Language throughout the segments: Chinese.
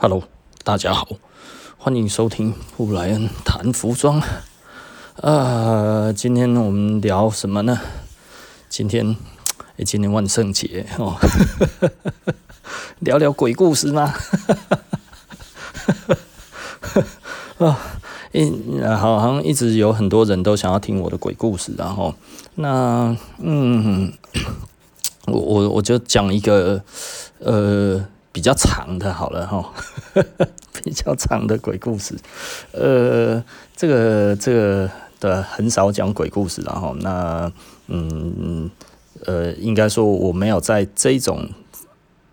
Hello，大家好，欢迎收听布莱恩谈服装。呃，今天我们聊什么呢？今天，诶，今天万圣节哦，聊聊鬼故事吗？啊，一好像一直有很多人都想要听我的鬼故事，然后，那嗯，我我我就讲一个呃。比较长的，好了哈，比较长的鬼故事，呃，这个这个的很少讲鬼故事，然后那嗯呃，应该说我没有在这种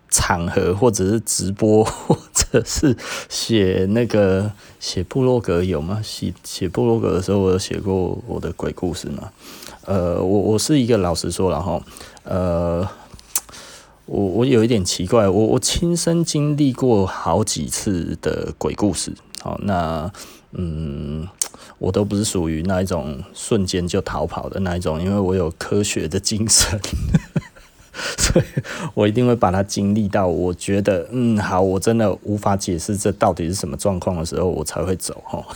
场合，或者是直播，或者是写那个写部落格有吗？写写部落格的时候，我有写过我的鬼故事吗？呃，我我是一个老实说，然后呃。我我有一点奇怪，我我亲身经历过好几次的鬼故事，好，那嗯，我都不是属于那一种瞬间就逃跑的那一种，因为我有科学的精神，所以我一定会把它经历到，我觉得嗯好，我真的无法解释这到底是什么状况的时候，我才会走哈。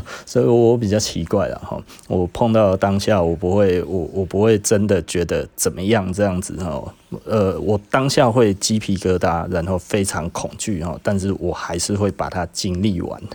所以我比较奇怪了哈，我碰到当下我不会，我我不会真的觉得怎么样这样子哈，呃，我当下会鸡皮疙瘩，然后非常恐惧哈，但是我还是会把它经历完。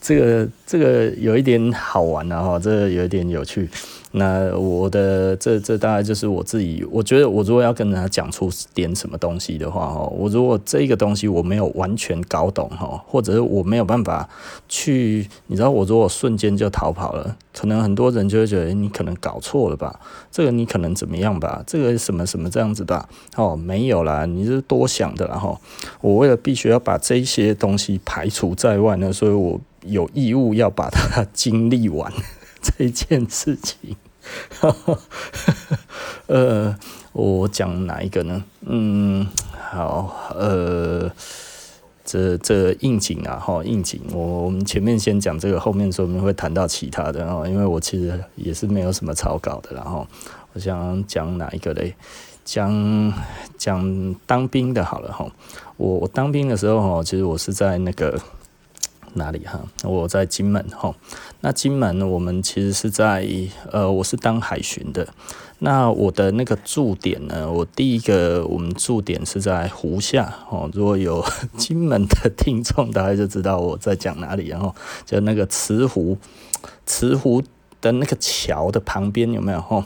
这个这个有一点好玩啊哈，这个有一点有趣。那我的这这大概就是我自己，我觉得我如果要跟人家讲出点什么东西的话哈，我如果这个东西我没有完全搞懂哈，或者是我没有办法去，你知道，我如果瞬间就逃跑了，可能很多人就会觉得你可能搞错了吧，这个你可能怎么样吧，这个什么什么这样子吧，哦，没有啦，你是多想的然后，我为了必须要把这些东西排除在外呢，所以我有义务要把它 经历完。这件事情，呃，我讲哪一个呢？嗯，好，呃，这这应景啊，哈，应景。我我们前面先讲这个，后面说明会谈到其他的哦。因为我其实也是没有什么草稿的，然后我想讲哪一个嘞？讲讲当兵的，好了哈。我我当兵的时候哈，其实我是在那个。哪里哈？我在金门哈。那金门呢我们其实是在呃，我是当海巡的。那我的那个驻点呢？我第一个我们驻点是在湖下哦。如果有 金门的听众，大概就知道我在讲哪里。然后就那个慈湖，慈湖的那个桥的旁边有没有哈？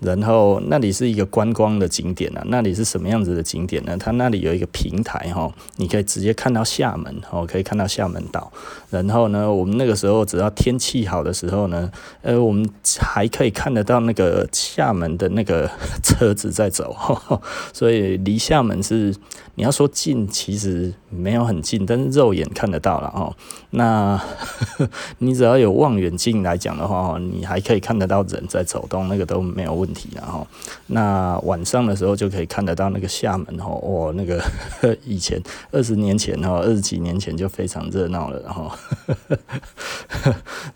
然后那里是一个观光的景点啊，那里是什么样子的景点呢？它那里有一个平台哈，你可以直接看到厦门哦，可以看到厦门岛。然后呢，我们那个时候只要天气好的时候呢，呃，我们还可以看得到那个厦门的那个车子在走，所以离厦门是你要说近，其实没有很近，但是肉眼看得到了哦。那 你只要有望远镜来讲的话，你还可以看得到人在走动，那个都。没有问题，然后那晚上的时候就可以看得到那个厦门哦，哦，那个 以前二十年前哦，二十几年前就非常热闹了，然后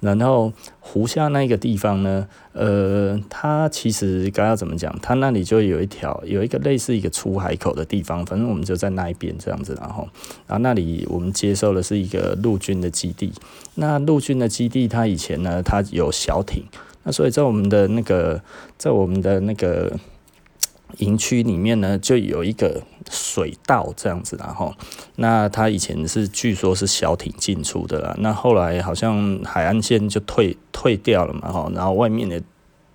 然后湖下那个地方呢，呃，它其实该要怎么讲？它那里就有一条有一个类似一个出海口的地方，反正我们就在那一边这样子，然后然后那里我们接受的是一个陆军的基地，那陆军的基地它以前呢，它有小艇。那所以在我们的那个，在我们的那个营区里面呢，就有一个水道这样子，然后那它以前是据说是小艇进出的啦，那后来好像海岸线就退退掉了嘛，哈，然后外面的。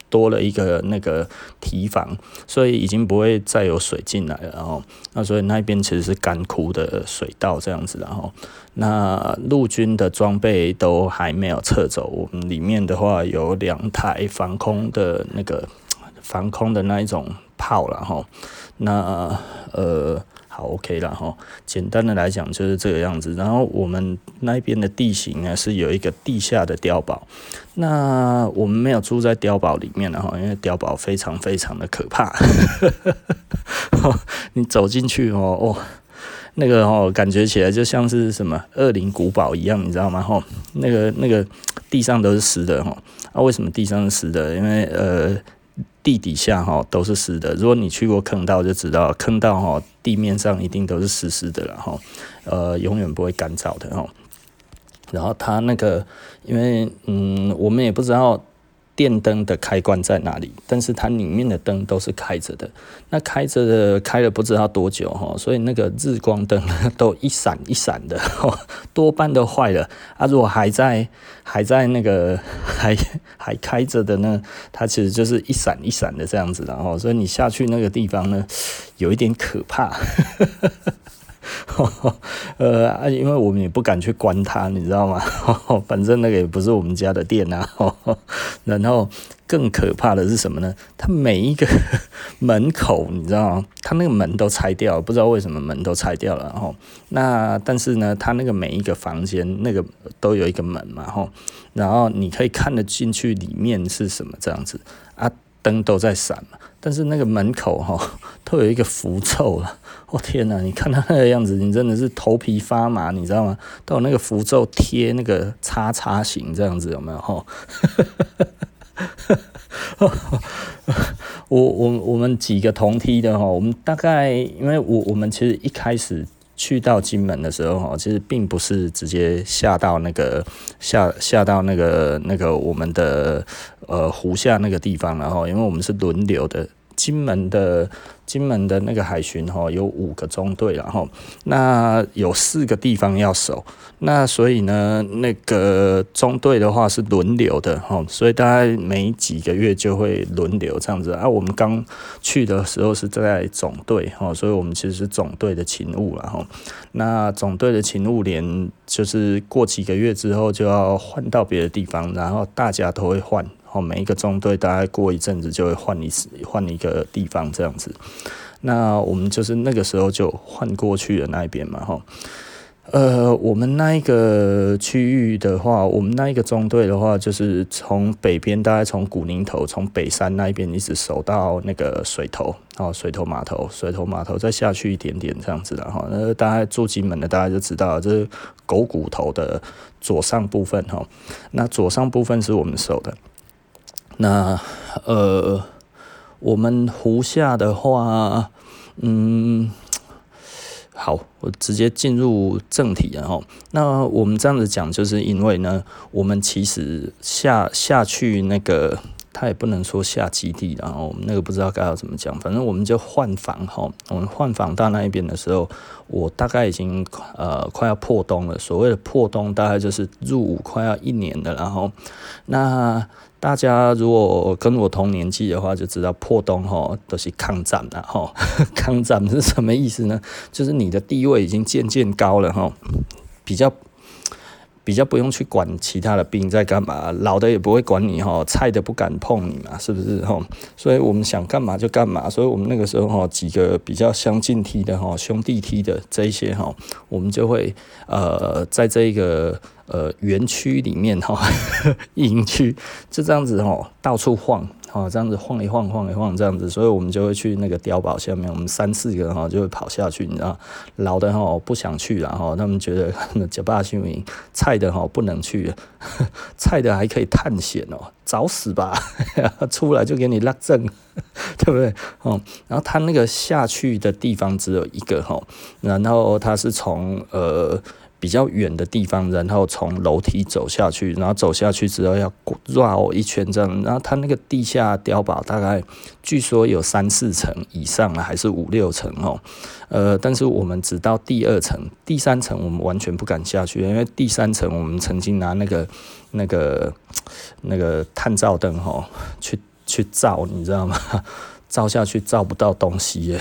多了一个那个堤防，所以已经不会再有水进来了。然后，那所以那边其实是干枯的水道这样子。然后，那陆军的装备都还没有撤走。我们里面的话有两台防空的那个防空的那一种炮了哈。那呃。好，OK 了哈。简单的来讲就是这个样子。然后我们那边的地形呢是有一个地下的碉堡。那我们没有住在碉堡里面的哈，因为碉堡非常非常的可怕。你走进去哦哦，那个哦感觉起来就像是什么恶灵古堡一样，你知道吗？哈，那个那个地上都是湿的哈。啊，为什么地上是湿的？因为呃。地底下哈都是湿的。如果你去过坑道就知道，坑道哈地面上一定都是湿湿的了哈，呃，永远不会干燥的哈。然后它那个，因为嗯，我们也不知道。电灯的开关在哪里？但是它里面的灯都是开着的。那开着的开了不知道多久哈，所以那个日光灯都一闪一闪的，多半都坏了啊。如果还在还在那个还还开着的呢，它其实就是一闪一闪的这样子的哈。所以你下去那个地方呢，有一点可怕。呃，因为我们也不敢去关它，你知道吗？反正那个也不是我们家的店啊。然后更可怕的是什么呢？它每一个门口，你知道吗？它那个门都拆掉了，不知道为什么门都拆掉了。然后那但是呢，它那个每一个房间那个都有一个门嘛。吼，然后你可以看得进去里面是什么这样子啊，灯都在闪嘛。但是那个门口哈 都有一个符咒了，我、哦、天哪！你看他那个样子，你真的是头皮发麻，你知道吗？都有那个符咒贴那个叉叉形这样子，有没有 哈？我我我们几个同梯的哈，我们大概因为我我们其实一开始。去到金门的时候，其实并不是直接下到那个下下到那个那个我们的呃湖下那个地方，然后因为我们是轮流的，金门的。金门的那个海巡哈有五个中队，然后那有四个地方要守，那所以呢，那个中队的话是轮流的哈，所以大概每几个月就会轮流这样子啊。我们刚去的时候是在总队哈，所以我们其实是总队的勤务了哈。那总队的勤务连就是过几个月之后就要换到别的地方，然后大家都会换。哦每一个中队大概过一阵子就会换一次，换一个地方这样子。那我们就是那个时候就换过去的那一边嘛，哈。呃，我们那一个区域的话，我们那一个中队的话，就是从北边，大概从古宁头，从北山那一边一直守到那个水头，哦，水头码头，水头码头再下去一点点这样子的哈。那大概住金门的大家就知道，这是狗骨头的左上部分哈。那左上部分是我们守的。那呃，我们湖下的话，嗯，好，我直接进入正题然后。那我们这样子讲，就是因为呢，我们其实下下去那个。他也不能说下基地，然后我们那个不知道该要怎么讲，反正我们就换房哈。我们换房到那一边的时候，我大概已经呃快要破冬了。所谓的破冬，大概就是入伍快要一年了。然后，那大家如果跟我同年纪的话，就知道破冬哈都是抗战了哈。抗战是什么意思呢？就是你的地位已经渐渐高了哈，比较。比较不用去管其他的兵在干嘛，老的也不会管你哈，菜的不敢碰你嘛，是不是哈？所以我们想干嘛就干嘛，所以我们那个时候哈，几个比较相近梯的哈，兄弟梯的这一些哈，我们就会呃，在这一个呃园区里面哈，营区就这样子哈，到处晃。哦，这样子晃一晃，晃一晃，这样子，所以我们就会去那个碉堡下面，我们三四个哈就会跑下去，你知道，老的哈不想去了哈，他们觉得那假霸新闻，菜的哈不能去，菜的还可以探险哦，找死吧，出来就给你拉正，对不对？哦，然后他那个下去的地方只有一个哈，然后他是从呃。比较远的地方，然后从楼梯走下去，然后走下去之后要绕一圈这样，然后它那个地下碉堡大概据说有三四层以上了，还是五六层哦，呃，但是我们只到第二层，第三层我们完全不敢下去，因为第三层我们曾经拿那个那个那个探照灯哈去去照，你知道吗？照下去照不到东西耶。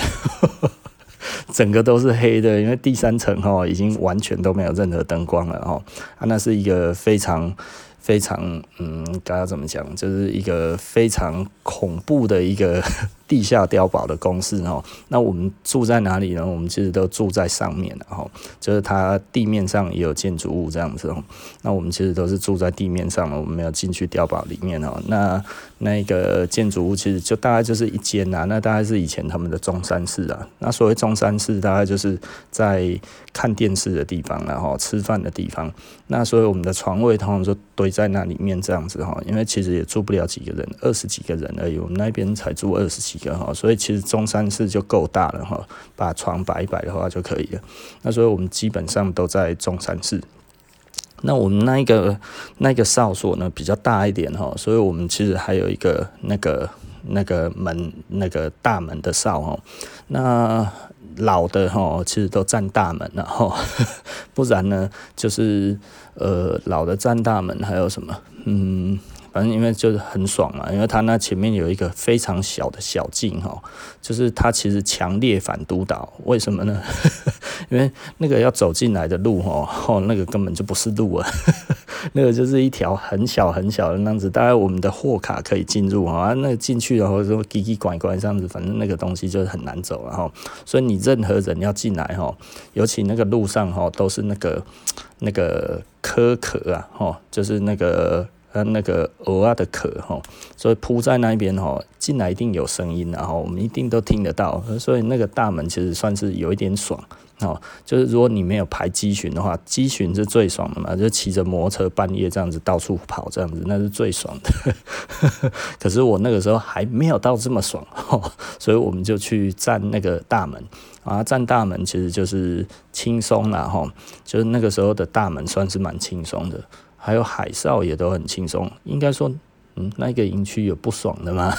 整个都是黑的，因为第三层哈已经完全都没有任何灯光了哈。啊，那是一个非常非常嗯，该要怎么讲，就是一个非常恐怖的一个地下碉堡的公式哦。那我们住在哪里呢？我们其实都住在上面，然后就是它地面上也有建筑物这样子哦。那我们其实都是住在地面上了，我们没有进去碉堡里面哦。那那个建筑物其实就大概就是一间呐，那大概是以前他们的中山室啊。那所谓中山室，大概就是在看电视的地方，然后吃饭的地方。那所以我们的床位通常就堆在那里面这样子哈，因为其实也住不了几个人，二十几个人而已。我们那边才住二十几一个哈，所以其实中山室就够大了哈，把床摆一摆的话就可以了。那所以我们基本上都在中山室。那我们那一个那个哨所呢比较大一点哈，所以我们其实还有一个那个那个门那个大门的哨哈。那老的哈其实都占大门了哈，不然呢就是呃老的占大门还有什么嗯。反正因为就是很爽嘛，因为它那前面有一个非常小的小径哈，就是它其实强烈反督导，为什么呢？因为那个要走进来的路哈，那个根本就不是路啊，那个就是一条很小很小的那样子，大概我们的货卡可以进入啊，那进去然后说叽叽拐拐这样子，反正那个东西就是很难走然后，所以你任何人要进来哈，尤其那个路上哈都是那个那个壳壳啊，哈，就是那个。那个鹅啊的壳哈，所以铺在那边哈，进来一定有声音，然后我们一定都听得到，所以那个大门其实算是有一点爽哦。就是如果你没有排机群的话，机群是最爽的嘛，就骑着摩托车半夜这样子到处跑，这样子那是最爽的。可是我那个时候还没有到这么爽哦，所以我们就去站那个大门啊，站大门其实就是轻松了哈，就是那个时候的大门算是蛮轻松的。还有海少也都很轻松，应该说，嗯，那个营区有不爽的吗？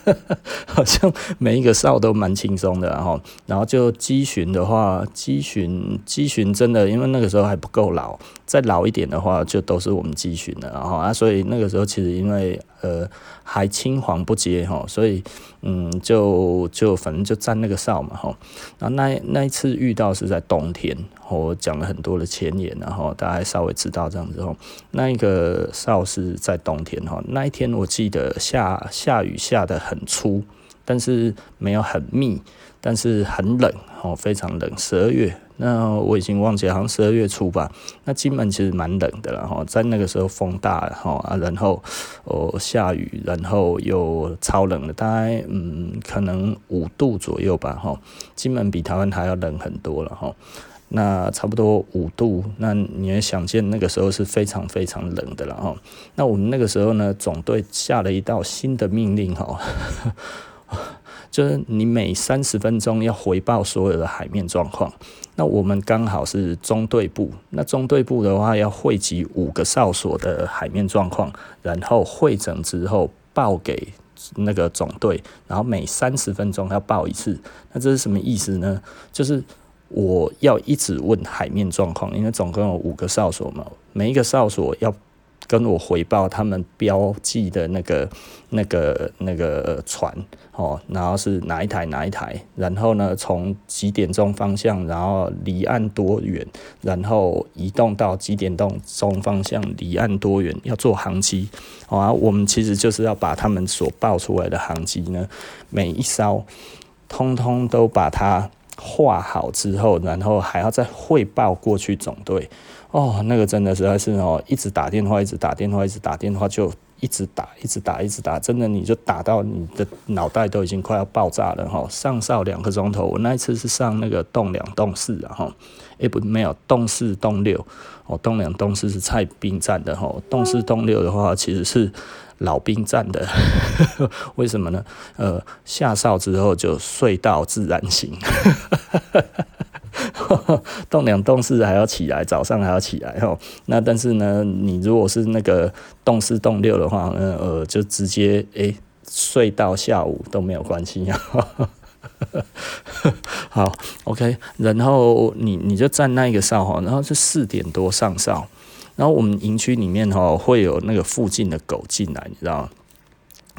好像每一个哨都蛮轻松的，然后，然后就机巡的话，机巡机巡真的，因为那个时候还不够老，再老一点的话，就都是我们机巡的，然后啊，所以那个时候其实因为呃。还青黄不接哈，所以嗯，就就反正就站那个哨嘛哈。然后那那一次遇到是在冬天，我讲了很多的前言，然后大家稍微知道这样子哈。那一个哨是在冬天哈，那一天我记得下下雨下得很粗，但是没有很密，但是很冷哦，非常冷，十二月。那我已经忘记了，好像十二月初吧。那金门其实蛮冷的了哈，在那个时候风大哈啊，然后哦下雨，然后又超冷的，大概嗯可能五度左右吧哈。金门比台湾还要冷很多了哈。那差不多五度，那你也想见那个时候是非常非常冷的了哈。那我们那个时候呢，总队下了一道新的命令哈。就是你每三十分钟要回报所有的海面状况。那我们刚好是中队部，那中队部的话要汇集五个哨所的海面状况，然后汇整之后报给那个总队，然后每三十分钟要报一次。那这是什么意思呢？就是我要一直问海面状况，因为总共有五个哨所嘛，每一个哨所要。跟我回报他们标记的那个、那个、那个船哦，然后是哪一台哪一台，然后呢，从几点钟方向，然后离岸多远，然后移动到几点钟钟方向，离岸多远，要做航机啊。我们其实就是要把他们所报出来的航机呢，每一艘通通都把它画好之后，然后还要再汇报过去总队。哦，那个真的实在是哦，一直打电话，一直打电话，一直打电话，就一直打，一直打，一直打，真的你就打到你的脑袋都已经快要爆炸了哈！上哨两个钟头，我那一次是上那个栋两栋四然后，诶不没有栋四栋六，哦栋两栋四是蔡兵站的哈，栋四栋六的话其实是老兵站的，为什么呢？呃，下哨之后就睡到自然醒。动两动四还要起来，早上还要起来吼。那但是呢，你如果是那个动四动六的话，呢，呃，就直接诶、睡到下午都没有关系。好，OK，然后你你就站那一个哨哈，然后就四点多上哨，然后我们营区里面哈会有那个附近的狗进来，你知道吗？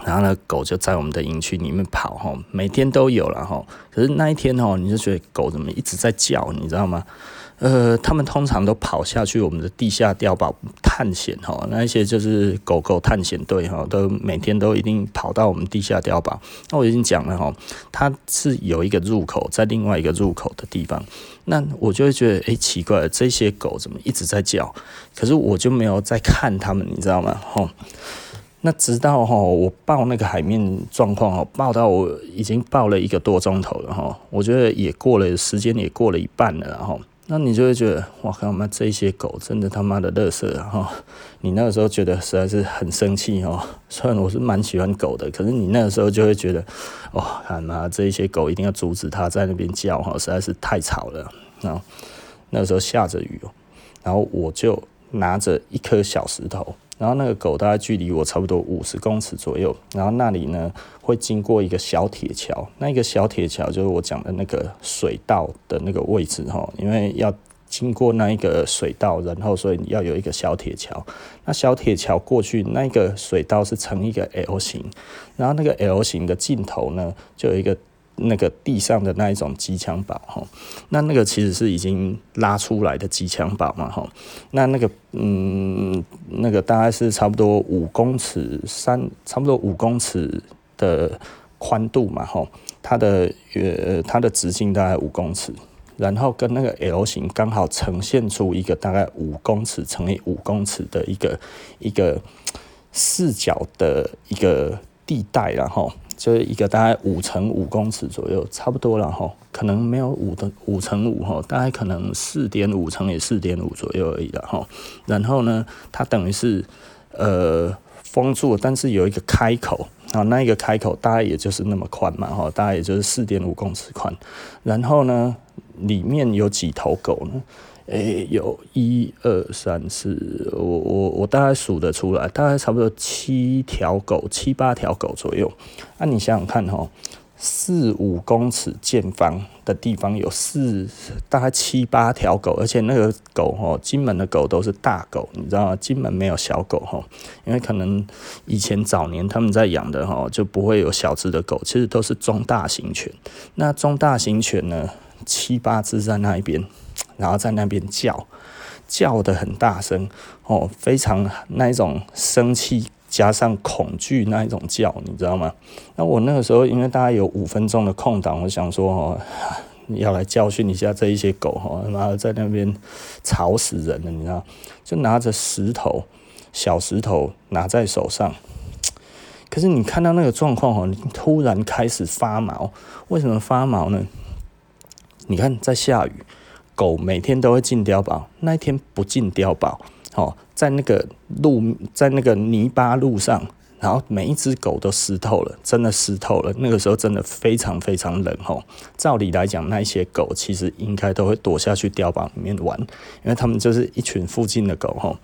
然后呢，狗就在我们的营区里面跑哈，每天都有了哈。可是那一天哦，你就觉得狗怎么一直在叫，你知道吗？呃，他们通常都跑下去我们的地下碉堡探险哈，那一些就是狗狗探险队哈，都每天都一定跑到我们地下碉堡。那我已经讲了哈，它是有一个入口在另外一个入口的地方，那我就会觉得哎、奇怪，这些狗怎么一直在叫？可是我就没有在看它们，你知道吗？哈。那直到哈我报那个海面状况哦，报到我已经报了一个多钟头了哈，我觉得也过了时间也过了一半了哈，那你就会觉得哇靠妈这些狗真的他妈的乐色哈，你那个时候觉得实在是很生气哈，虽然我是蛮喜欢狗的，可是你那个时候就会觉得哇他妈这一些狗一定要阻止它在那边叫哈，实在是太吵了，然后那个时候下着雨哦，然后我就拿着一颗小石头。然后那个狗大概距离我差不多五十公尺左右，然后那里呢会经过一个小铁桥，那一个小铁桥就是我讲的那个水道的那个位置哈，因为要经过那一个水道，然后所以你要有一个小铁桥，那小铁桥过去那个水道是呈一个 L 型，然后那个 L 型的尽头呢就有一个。那个地上的那一种机枪堡哈，那那个其实是已经拉出来的机枪堡嘛哈，那那个嗯，那个大概是差不多五公尺三，差不多五公尺的宽度嘛哈，它的呃它的直径大概五公尺，然后跟那个 L 型刚好呈现出一个大概五公尺乘以五公尺的一个一个四角的一个地带，然后。就是一个大概五乘五公尺左右，差不多了哈，可能没有五的五乘五哈，大概可能四点五乘以四点五左右而已了哈。然后呢，它等于是呃封住，但是有一个开口啊，那一个开口大概也就是那么宽嘛哈，大概也就是四点五公尺宽。然后呢，里面有几头狗呢？诶、有一二三四，我我我大概数得出来，大概差不多七条狗，七八条狗左右。那、啊、你想想看哈，四五公尺见方的地方有四，大概七八条狗，而且那个狗哈，金门的狗都是大狗，你知道吗？金门没有小狗哈，因为可能以前早年他们在养的哈，就不会有小只的狗，其实都是中大型犬。那中大型犬呢，七八只在那一边。然后在那边叫，叫得很大声哦，非常那一种生气加上恐惧那一种叫，你知道吗？那我那个时候因为大概有五分钟的空档，我想说哦，要来教训一下这一些狗哦，他妈的在那边吵死人了，你知道？就拿着石头，小石头拿在手上，可是你看到那个状况哦，你突然开始发毛，为什么发毛呢？你看在下雨。狗每天都会进碉堡，那一天不进碉堡，哦，在那个路，在那个泥巴路上，然后每一只狗都湿透了，真的湿透了。那个时候真的非常非常冷，吼。照理来讲，那些狗其实应该都会躲下去碉堡里面玩，因为他们就是一群附近的狗，吼，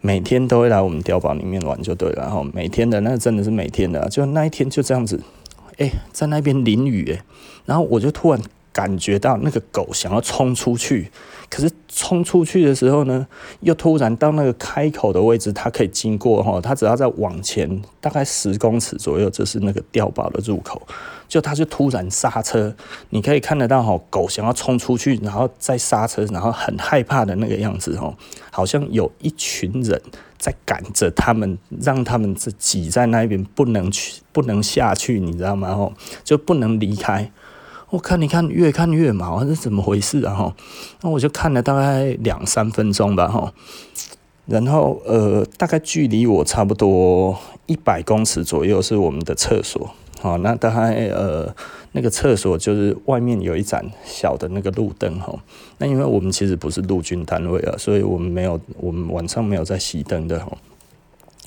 每天都会来我们碉堡里面玩，就对了，然后每天的那真的是每天的，就那一天就这样子，哎，在那边淋雨，哎，然后我就突然。感觉到那个狗想要冲出去，可是冲出去的时候呢，又突然到那个开口的位置，它可以经过哈，它只要再往前大概十公尺左右，就是那个碉堡的入口，就它就突然刹车，你可以看得到哈，狗想要冲出去，然后再刹车，然后很害怕的那个样子哈，好像有一群人在赶着他们，让他们挤在那边不能去，不能下去，你知道吗？吼，就不能离开。我看你看越看越毛，这是怎么回事啊？哈，那我就看了大概两三分钟吧，哈，然后呃，大概距离我差不多一百公尺左右是我们的厕所，好，那大概呃那个厕所就是外面有一盏小的那个路灯，哈，那因为我们其实不是陆军单位啊，所以我们没有，我们晚上没有在熄灯的，哈，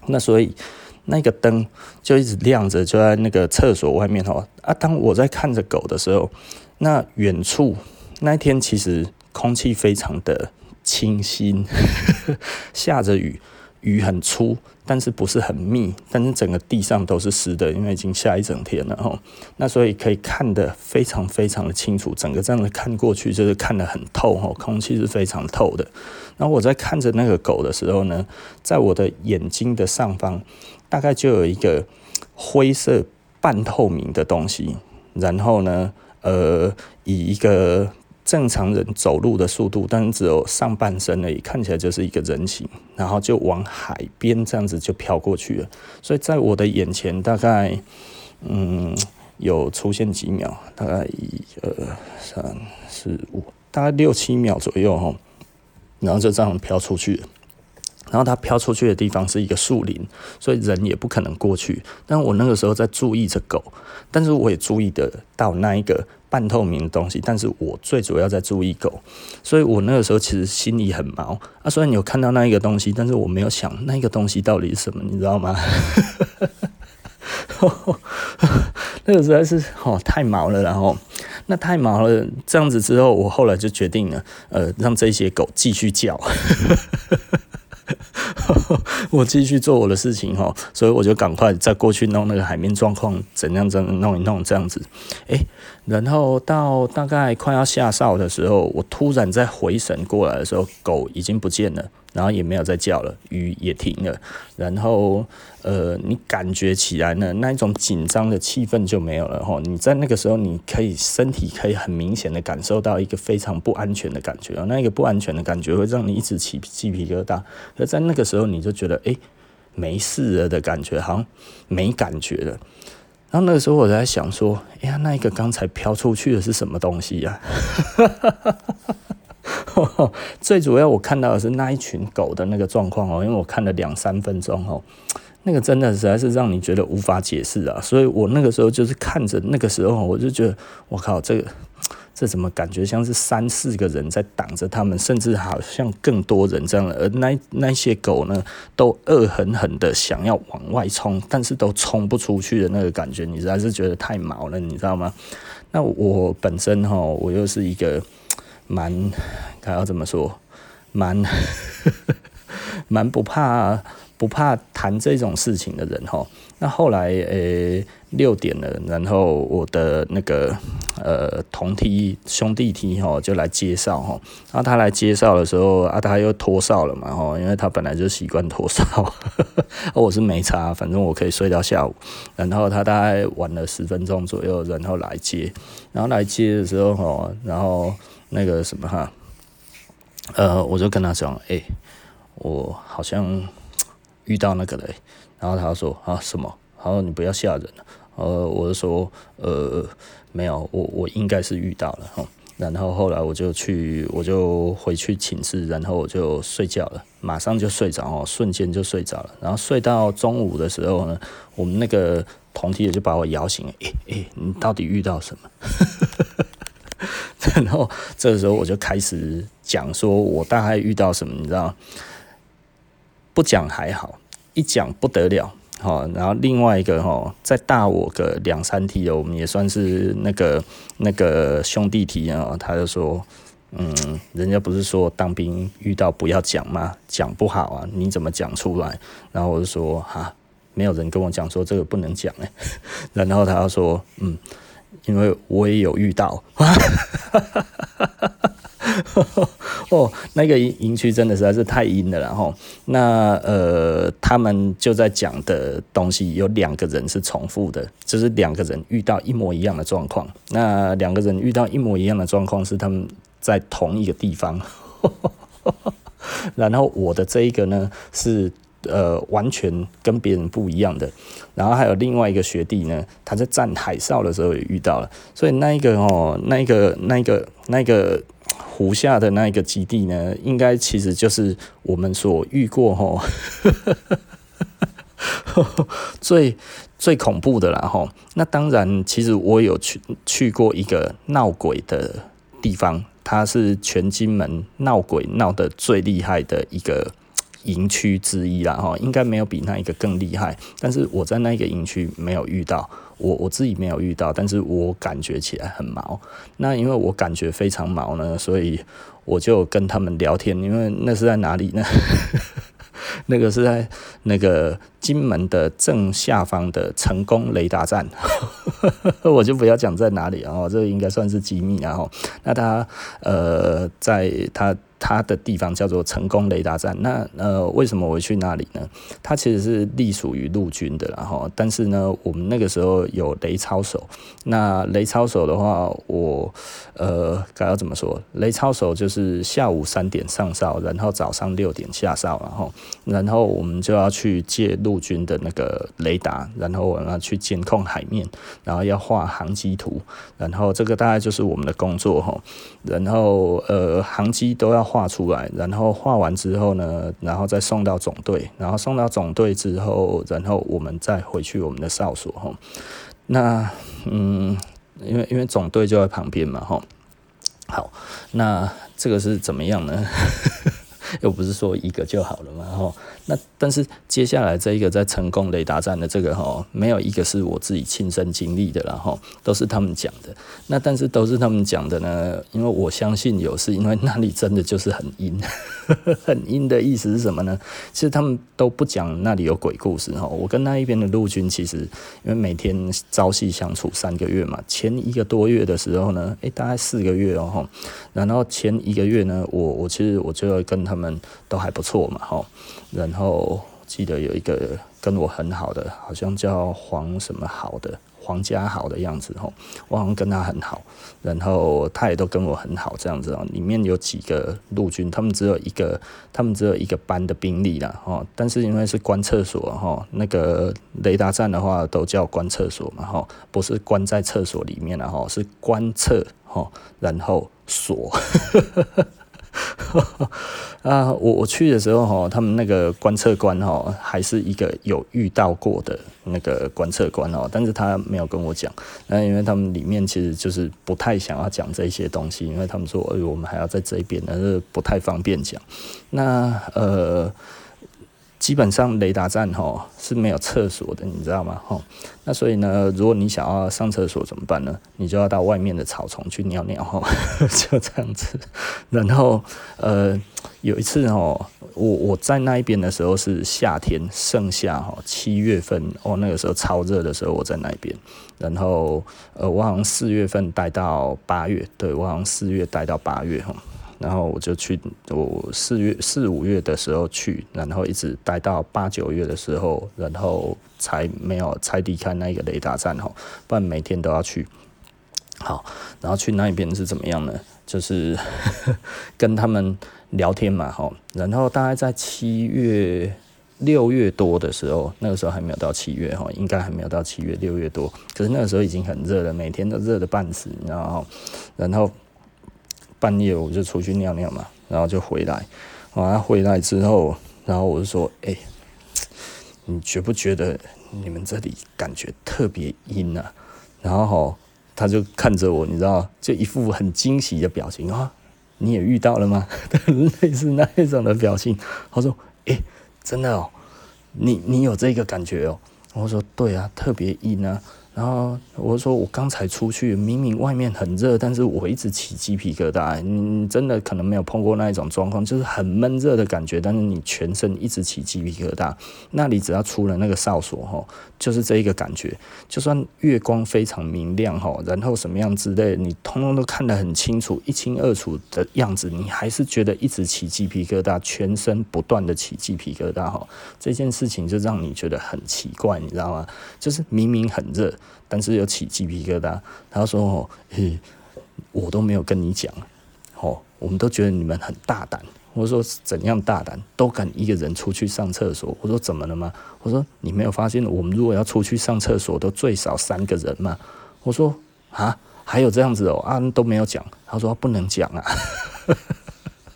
那所以。那个灯就一直亮着，就在那个厕所外面哦。啊，当我在看着狗的时候，那远处那天其实空气非常的清新，下着雨，雨很粗，但是不是很密，但是整个地上都是湿的，因为已经下一整天了哈。那所以可以看得非常非常的清楚，整个这样子看过去就是看得很透哈，空气是非常透的。然后我在看着那个狗的时候呢，在我的眼睛的上方。大概就有一个灰色半透明的东西，然后呢，呃，以一个正常人走路的速度，但是只有上半身而已，看起来就是一个人形，然后就往海边这样子就飘过去了。所以在我的眼前，大概嗯有出现几秒，大概一二三四五，大概六七秒左右哈，然后就这样飘出去了。然后它飘出去的地方是一个树林，所以人也不可能过去。但我那个时候在注意着狗，但是我也注意得到那一个半透明的东西。但是我最主要在注意狗，所以我那个时候其实心里很毛啊。虽然你有看到那一个东西，但是我没有想那一个东西到底是什么，你知道吗？那个实在是哦太毛了，然后那太毛了，这样子之后，我后来就决定了，呃，让这些狗继续叫。我继续做我的事情哈，所以我就赶快再过去弄那个海面状况怎样怎样弄一弄这样子，诶，然后到大概快要下哨的时候，我突然在回神过来的时候，狗已经不见了。然后也没有再叫了，雨也停了，然后呃，你感觉起来呢，那一种紧张的气氛就没有了哈。你在那个时候，你可以身体可以很明显的感受到一个非常不安全的感觉，那一个不安全的感觉会让你一直起鸡皮疙瘩。而在那个时候，你就觉得诶，没事了的感觉，好像没感觉了。然后那个时候我在想说，哎呀，那一个刚才飘出去的是什么东西呀？最主要我看到的是那一群狗的那个状况哦，因为我看了两三分钟哦，那个真的实在是让你觉得无法解释啊，所以我那个时候就是看着那个时候，我就觉得我靠，这个 这怎么感觉像是三四个人在挡着他们，甚至好像更多人这样的，而那那些狗呢，都恶狠狠的想要往外冲，但是都冲不出去的那个感觉，你实在是觉得太毛了，你知道吗？那我本身哈，我又是一个。蛮，还要怎么说？蛮，蛮不怕不怕谈这种事情的人哈。那后来，呃、欸，六点了，然后我的那个呃同梯兄弟梯哈就来介绍哈。然后他来介绍的时候啊，他又脱哨了嘛哈，因为他本来就习惯脱哨。我是没差，反正我可以睡到下午。然后他大概晚了十分钟左右，然后来接。然后来接的时候哈，然后。那个什么哈，呃，我就跟他讲，哎、我好像遇到那个了，然后他说啊什么？然后你不要吓人了，呃，我就说呃没有，我我应该是遇到了哈。然后后来我就去，我就回去寝室，然后我就睡觉了，马上就睡着哦，瞬间就睡着了。然后睡到中午的时候呢，我们那个同梯也就把我摇醒了，哎、欸、哎、欸，你到底遇到什么？然后这个时候我就开始讲说，我大概遇到什么，你知道？不讲还好，一讲不得了。好，然后另外一个哈，再大我个两三梯哦，我们也算是那个那个兄弟梯啊。他就说，嗯，人家不是说当兵遇到不要讲吗？讲不好啊，你怎么讲出来？然后我就说，哈，没有人跟我讲说这个不能讲哎。然后他就说，嗯。因为我也有遇到，哦，那个营营区真的实在是太阴了，然后那呃，他们就在讲的东西有两个人是重复的，就是两个人遇到一模一样的状况。那两个人遇到一模一样的状况是他们在同一个地方，然后我的这一个呢是。呃，完全跟别人不一样的。然后还有另外一个学弟呢，他在站海哨的时候也遇到了。所以那一个哦，那一个那一个那一个湖下的那一个基地呢，应该其实就是我们所遇过哈，最最恐怖的啦哈。那当然，其实我有去去过一个闹鬼的地方，它是全金门闹鬼闹得最厉害的一个。营区之一啦，哈，应该没有比那一个更厉害。但是我在那个营区没有遇到，我我自己没有遇到，但是我感觉起来很毛。那因为我感觉非常毛呢，所以我就跟他们聊天。因为那是在哪里呢？那个是在那个金门的正下方的成功雷达站，我就不要讲在哪里啊，这应该算是机密啊。那他呃，在他。它的地方叫做成功雷达站。那呃，为什么我会去那里呢？它其实是隶属于陆军的，然后但是呢，我们那个时候有雷操手。那雷操手的话，我呃该要怎么说？雷操手就是下午三点上哨，然后早上六点下哨，然后然后我们就要去借陆军的那个雷达，然后我们要去监控海面，然后要画航机图，然后这个大概就是我们的工作哈。然后呃，航机都要画出来，然后画完之后呢，然后再送到总队，然后送到总队之后，然后我们再回去我们的哨所哈。那嗯，因为因为总队就在旁边嘛哈。好，那这个是怎么样呢？又不是说一个就好了嘛，吼。那但是接下来这一个在成功雷达站的这个吼，没有一个是我自己亲身经历的，然后都是他们讲的。那但是都是他们讲的呢，因为我相信有，是因为那里真的就是很阴，很阴的意思是什么呢？其实他们都不讲那里有鬼故事，吼。我跟那一边的陆军其实因为每天朝夕相处三个月嘛，前一个多月的时候呢，诶、大概四个月哦，然后前一个月呢，我我其实我就要跟他们。都还不错嘛，吼，然后记得有一个跟我很好的，好像叫黄什么好的，黄家豪的样子，吼，我好像跟他很好，然后他也都跟我很好，这样子哦。里面有几个陆军，他们只有一个，他们只有一个班的兵力啦，吼，但是因为是关厕所，吼，那个雷达站的话都叫关厕所嘛，吼，不是关在厕所里面了，吼，是关厕，吼，然后锁。呵呵呵 啊，我我去的时候哈，他们那个观测官哈，还是一个有遇到过的那个观测官哦，但是他没有跟我讲，那因为他们里面其实就是不太想要讲这些东西，因为他们说，哎，我们还要在这边，但是不太方便讲。那呃。基本上雷达站哈是没有厕所的，你知道吗？哈，那所以呢，如果你想要上厕所怎么办呢？你就要到外面的草丛去尿尿哈，就这样子。然后呃，有一次哦，我我在那一边的时候是夏天，盛夏哈，七月份哦，那个时候超热的时候我在那边。然后呃，我好像四月份待到八月，对，我好像四月待到八月哈。然后我就去，我四月四五月的时候去，然后一直待到八九月的时候，然后才没有才离开那个雷达站吼，不然每天都要去。好，然后去那边是怎么样呢？就是 跟他们聊天嘛吼，然后大概在七月六月多的时候，那个时候还没有到七月吼，应该还没有到七月六月多，可是那个时候已经很热了，每天都热得半死，你知道？然后。半夜我就出去尿尿嘛，然后就回来，完了回来之后，然后我就说：“哎、你觉不觉得你们这里感觉特别阴啊？”然后，他就看着我，你知道，就一副很惊喜的表情啊！你也遇到了吗？类似那一种的表情。他说：“哎、真的哦，你你有这个感觉哦？”我说：“对啊，特别阴啊。”然后我说，我刚才出去，明明外面很热，但是我一直起鸡皮疙瘩。你真的可能没有碰过那一种状况，就是很闷热的感觉，但是你全身一直起鸡皮疙瘩。那里只要出了那个哨所吼，就是这一个感觉。就算月光非常明亮吼，然后什么样之类，你通通都看得很清楚，一清二楚的样子，你还是觉得一直起鸡皮疙瘩，全身不断的起鸡皮疙瘩吼。这件事情就让你觉得很奇怪，你知道吗？就是明明很热。但是有起鸡皮疙瘩，他说：“哦，嘿，我都没有跟你讲，哦，我们都觉得你们很大胆。”我说：“怎样大胆？都敢一个人出去上厕所？”我说：“怎么了吗？”我说：“你没有发现我们如果要出去上厕所，都最少三个人吗？”我说：“啊，还有这样子哦，啊都没有讲。”他说：“不能讲啊。”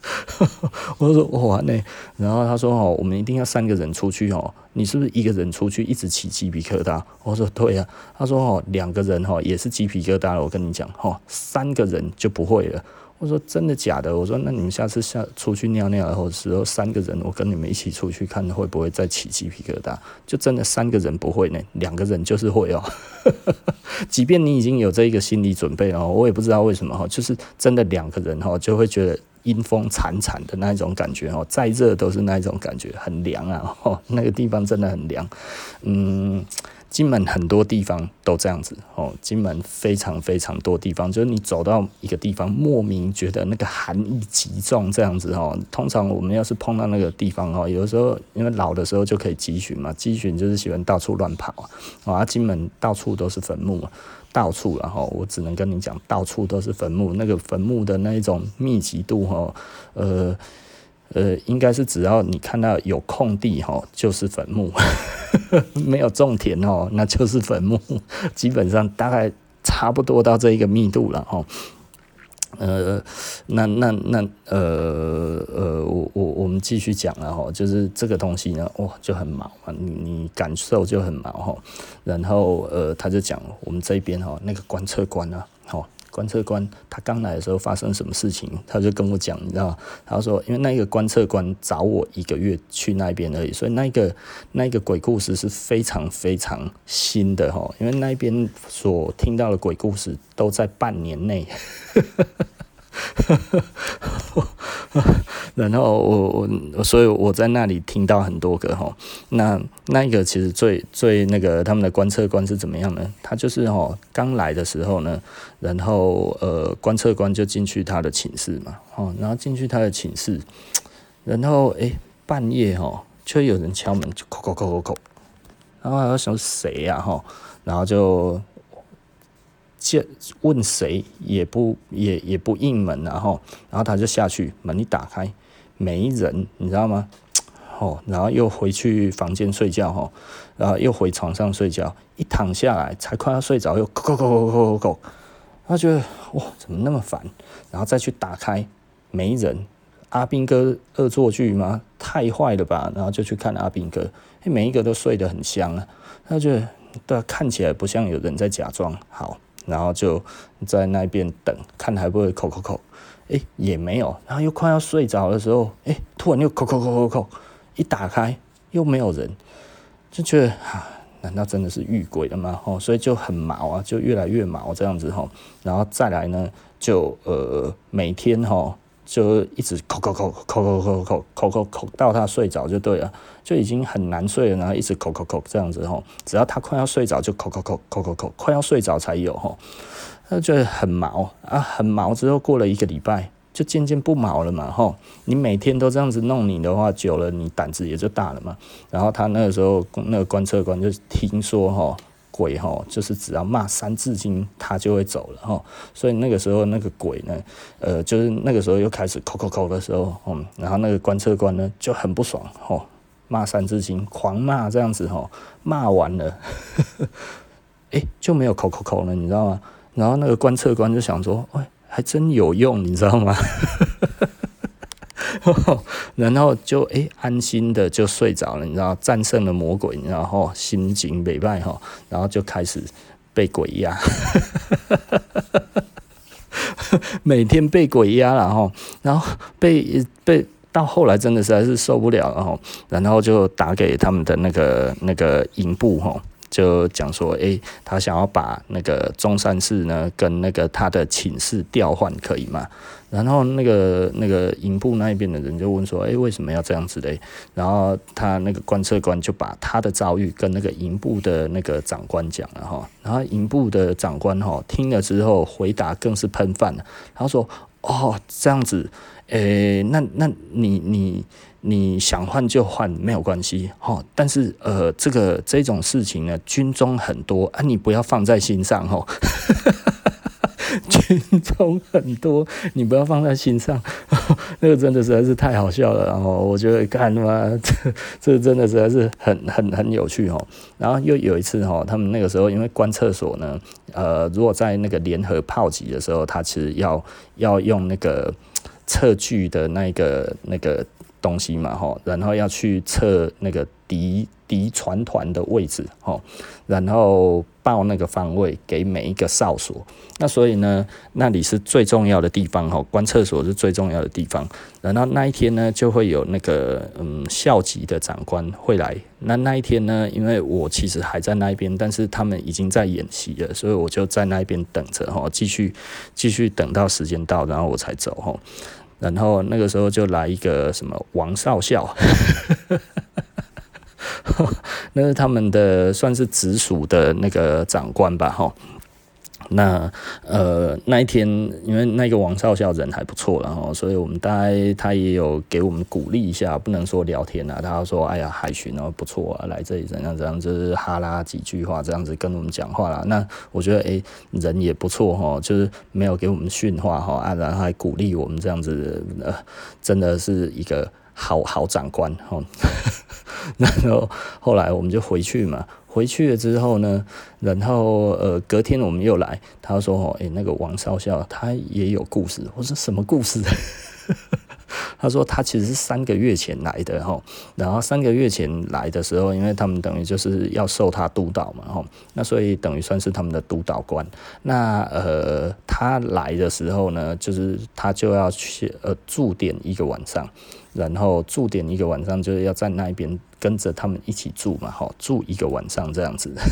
我说哇那，然后他说哦，我们一定要三个人出去哦。你是不是一个人出去一直起鸡皮疙瘩？我说对呀。他说哦，两个人哈也是鸡皮疙瘩了。我跟你讲哈，三个人就不会了。我说真的假的？我说那你们下次下出去尿尿的时候，三个人我跟你们一起出去看会不会再起鸡皮疙瘩？就真的三个人不会呢，两个人就是会哦。即便你已经有这一个心理准备哦，我也不知道为什么哈，就是真的两个人哈就会觉得。阴风惨惨的那一种感觉哦，再热都是那一种感觉，很凉啊！哦，那个地方真的很凉。嗯，金门很多地方都这样子哦，金门非常非常多地方，就是你走到一个地方，莫名觉得那个寒意极重这样子哦。通常我们要是碰到那个地方哦，有的时候因为老的时候就可以集训嘛，集训就是喜欢到处乱跑啊，啊，金门到处都是坟墓，到处然后我只能跟你讲，到处都是坟墓，那个坟墓的那一种密集度哈，呃。呃，应该是只要你看到有空地哈，就是坟墓；没有种田哦，那就是坟墓。基本上大概差不多到这一个密度了哈。呃，那那那呃呃，我我我们继续讲了哈，就是这个东西呢，哇，就很毛嘛，你你感受就很毛哈。然后呃，他就讲我们这边哈，那个观测官啊，哈。观测官他刚来的时候发生什么事情，他就跟我讲，你知道，他说因为那个观测官找我一个月去那边而已，所以那个那个鬼故事是非常非常新的哈，因为那边所听到的鬼故事都在半年内。然后我我所以我在那里听到很多个哈，那那一个其实最最那个他们的观测官是怎么样呢？他就是哈刚来的时候呢，然后呃观测官就进去他的寝室嘛，哦，然后进去他的寝室，然后诶半夜哈就有人敲门，就叩叩叩叩叩，然后还要想谁呀哈，然后就。问谁也不也也不应门，然后然后他就下去，门一打开，没人，你知道吗？哦，然后又回去房间睡觉哈，然后又回床上睡觉，一躺下来才快要睡着，又叩叩叩叩叩叩叩，他觉得哇，怎么那么烦？然后再去打开，没人，阿兵哥恶作剧吗？太坏了吧？然后就去看阿兵哥，每一个都睡得很香啊，他觉得对，看起来不像有人在假装好。然后就在那边等，看还不会扣扣扣，哎，也没有。然后又快要睡着的时候，哎，突然又扣扣扣扣扣，一打开又没有人，就觉得啊，难道真的是遇鬼了吗？哦，所以就很毛啊，就越来越毛这样子哈。然后再来呢，就呃每天哈。就一直叩叩叩叩叩叩叩叩叩叩到他睡着就对了，就已经很难睡了，然后一直叩叩叩这样子吼，只要他快要睡着就叩叩叩叩叩叩，快要睡着才有吼，他就很毛啊，很毛之后过了一个礼拜就渐渐不毛了嘛吼，你每天都这样子弄你的话，久了你胆子也就大了嘛。然后他那个时候那个观测官就听说吼。鬼哈，就是只要骂三字经，他就会走了哈。所以那个时候那个鬼呢，呃，就是那个时候又开始叩叩叩的时候，嗯，然后那个观测官呢就很不爽哈，骂三字经，狂骂这样子哈，骂完了，哎、欸，就没有叩叩叩了，你知道吗？然后那个观测官就想说，喂，还真有用，你知道吗？然后就诶、安心的就睡着了，你知道战胜了魔鬼，然后心情美败哈，然后就开始被鬼压，每天被鬼压了哈，然后被被到后来真的实在是受不了了哈，然后就打给他们的那个那个营部哈。就讲说，哎、欸，他想要把那个中山室呢，跟那个他的寝室调换，可以吗？然后那个那个营部那一边的人就问说，哎、欸，为什么要这样子嘞？然后他那个观测官就把他的遭遇跟那个营部的那个长官讲了哈。然后营部的长官哈听了之后，回答更是喷饭了。他说，哦，这样子，哎、欸，那那你。你你想换就换没有关系，哈，但是呃，这个这种事情呢，军中很多啊，你不要放在心上，哈，军中很多，你不要放在心上，那个真的实在是太好笑了，然后我觉得看嘛，这这真的实在是很很很有趣，哦，然后又有一次，哈，他们那个时候因为关厕所呢，呃，如果在那个联合炮击的时候，他其实要要用那个测距的那个那个。东西嘛，吼，然后要去测那个敌敌船团的位置，吼，然后报那个方位给每一个哨所。那所以呢，那里是最重要的地方，吼，关厕所是最重要的地方。然后那一天呢，就会有那个嗯校级的长官会来。那那一天呢，因为我其实还在那边，但是他们已经在演习了，所以我就在那边等着，吼，继续继续等到时间到，然后我才走，吼。然后那个时候就来一个什么王少校，那是他们的算是直属的那个长官吧，哈。那呃那一天，因为那个王少校人还不错，然后所以我们大概他也有给我们鼓励一下，不能说聊天啊，他说哎呀海巡哦不错啊，来这里怎样怎样，就是哈拉几句话这样子跟我们讲话啦。那我觉得哎、人也不错哈，就是没有给我们训话哈，啊然后还鼓励我们这样子，呃真的是一个好好长官哈。然后后来我们就回去嘛。回去了之后呢，然后呃，隔天我们又来，他说：“哦，诶，那个王少校他也有故事。”我说：“什么故事？” 他说：“他其实是三个月前来的哈，然后三个月前来的时候，因为他们等于就是要受他督导嘛哈，那所以等于算是他们的督导官。那呃，他来的时候呢，就是他就要去呃驻点一个晚上。”然后住点一个晚上，就是要在那边跟着他们一起住嘛，哈，住一个晚上这样子。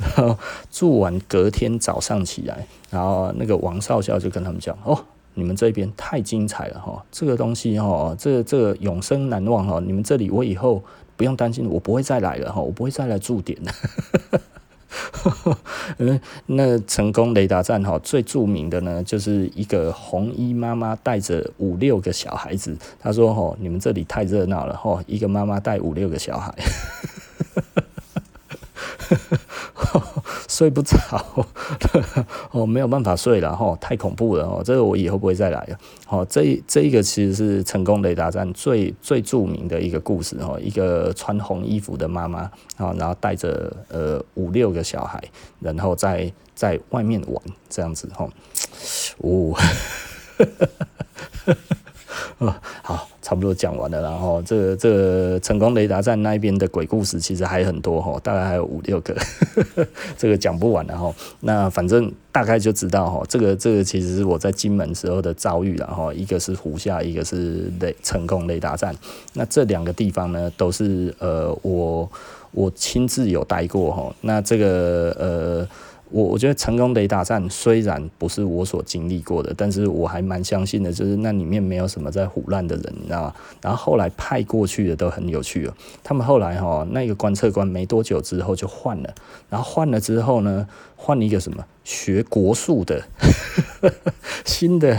然后住完隔天早上起来，然后那个王少校就跟他们讲：“哦，你们这边太精彩了哈，这个东西哈，这个、这永生难忘哈，你们这里我以后不用担心，我不会再来了哈，我不会再来驻点了。” 那成功雷达站哈，最著名的呢，就是一个红衣妈妈带着五六个小孩子。他说：“哈，你们这里太热闹了哈，一个妈妈带五六个小孩。” 睡不着，哦，没有办法睡了哈，太恐怖了哦，这个我以后不会再来了。好，这这一个其实是成功雷达站最最著名的一个故事哦，一个穿红衣服的妈妈啊，然后带着呃五六个小孩，然后在在外面玩这样子哈，哦。哦，好，差不多讲完了。然后这个这个成功雷达站那一边的鬼故事其实还很多哈，大概还有五六个，这个讲不完。然后那反正大概就知道哈，这个这个其实是我在金门时候的遭遇。了哈一个是湖下，一个是雷成功雷达站。那这两个地方呢，都是呃我我亲自有待过哈。那这个呃。我我觉得成功雷达站虽然不是我所经历过的，但是我还蛮相信的，就是那里面没有什么在胡乱的人，你知道吗？然后后来派过去的都很有趣哦。他们后来哈，那个观测官没多久之后就换了，然后换了之后呢，换了一个什么学国术的 新的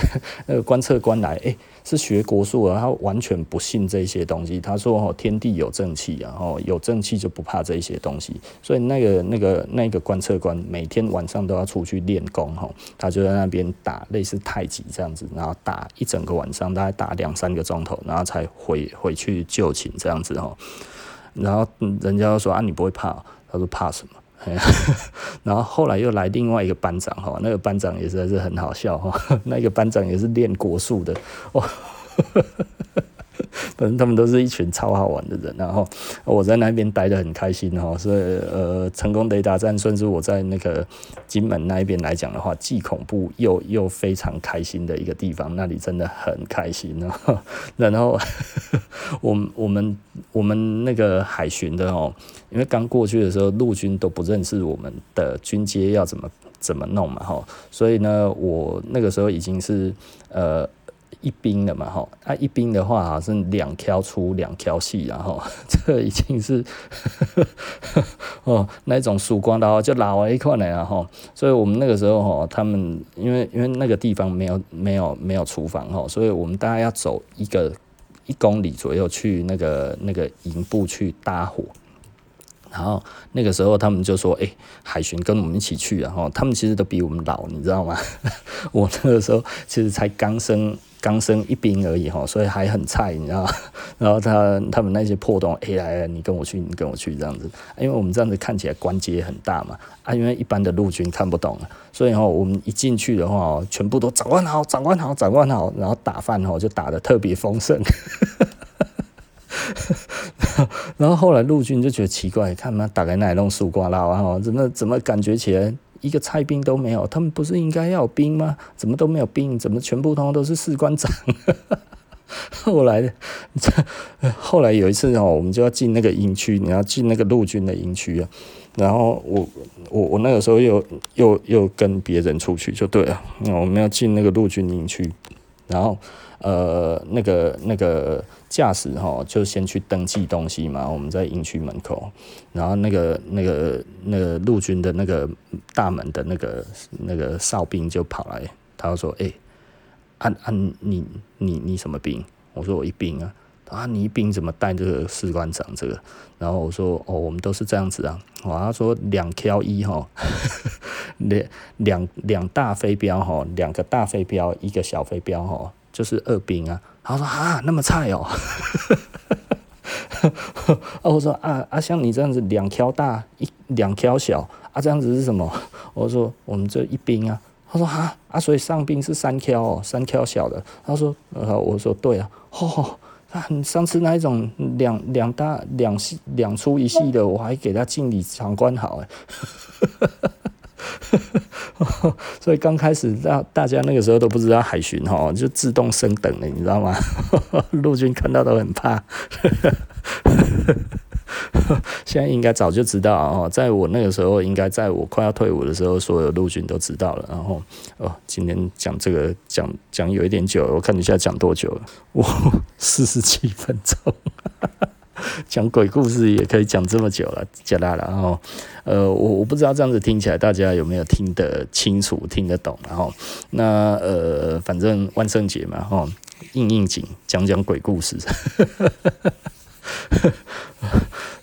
那个观测官来，诶是学国术的，他完全不信这些东西。他说：“哦，天地有正气啊，哦，有正气就不怕这些东西。”所以那个那个那个观测官每天晚上都要出去练功，哈，他就在那边打类似太极这样子，然后打一整个晚上，大概打两三个钟头，然后才回回去就寝这样子，哈。然后人家说：“啊，你不会怕？”他说：“怕什么？” 然后后来又来另外一个班长哈，那个班长也实在是很好笑哈，那个班长也是练国术的哇。反正他们都是一群超好玩的人，然后我在那边待得很开心哈，所以呃，成功雷达站算是我在那个金门那一边来讲的话，既恐怖又又非常开心的一个地方，那里真的很开心哦。然后 我们我们我们那个海巡的哦，因为刚过去的时候陆军都不认识我们的军阶要怎么怎么弄嘛哈，所以呢，我那个时候已经是呃。一兵的嘛，哈，啊，一兵的话啊，是两条粗两条细，然后 这已经是 哦那种曙光然后就老了一块了，然后，所以我们那个时候哈，他们因为因为那个地方没有没有没有厨房哈，所以我们大概要走一个一公里左右去那个那个营部去搭伙。然后那个时候他们就说：“哎、海巡跟我们一起去。”然后他们其实都比我们老，你知道吗？我那个时候其实才刚升。刚升一兵而已哈，所以还很菜，你知道吗？然后他他们那些破洞，哎、欸、来来，你跟我去，你跟我去这样子，因为我们这样子看起来关节很大嘛，啊，因为一般的陆军看不懂，所以哈，我们一进去的话，全部都长官好，长官好，长官好，然后打饭哈就打得特别丰盛，然后后来陆军就觉得奇怪，看嘛，打开那里弄苏瓜拉啊，怎么怎么感觉起来？一个菜兵都没有，他们不是应该要兵吗？怎么都没有兵？怎么全部通通都是士官长？后来的，后来有一次哦，我们就要进那个营区，你要进那个陆军的营区啊。然后我我我那个时候又又又跟别人出去就对了，我们要进那个陆军营区。然后呃那个那个驾驶哈就先去登记东西嘛，我们在营区门口，然后那个那个那个陆军的那个大门的那个那个哨兵就跑来，他说：“哎、欸，按、啊、按、啊、你你你什么兵？”我说：“我一兵啊。”啊，你一兵怎么带这个士官长这个？然后我说哦，我们都是这样子啊。哇，他说两挑一哈，两两两大飞镖哈，两个大飞镖，一个小飞镖哈，就是二兵啊。他说啊，那么菜哦。啊，我说啊啊，像你这样子两挑大一两挑小啊，这样子是什么？我说我们这一兵啊。他说啊啊，所以上兵是三挑哦，三挑小的。他说呃，我说对啊，哦。啊，上次那一种两两大两细两粗一细的，我还给他敬礼长官好哎，所以刚开始大大家那个时候都不知道海巡哈，就自动升等了，你知道吗？陆军看到都很怕。现在应该早就知道哦，在我那个时候，应该在我快要退伍的时候，所有陆军都知道了。然后哦，今天讲这个讲讲有一点久，我看你现在讲多久了？我，四十几分钟，讲鬼故事也可以讲这么久了，加大了。然后呃，我我不知道这样子听起来大家有没有听得清楚、听得懂？然后那呃，反正万圣节嘛，哈，应应景，讲讲鬼故事。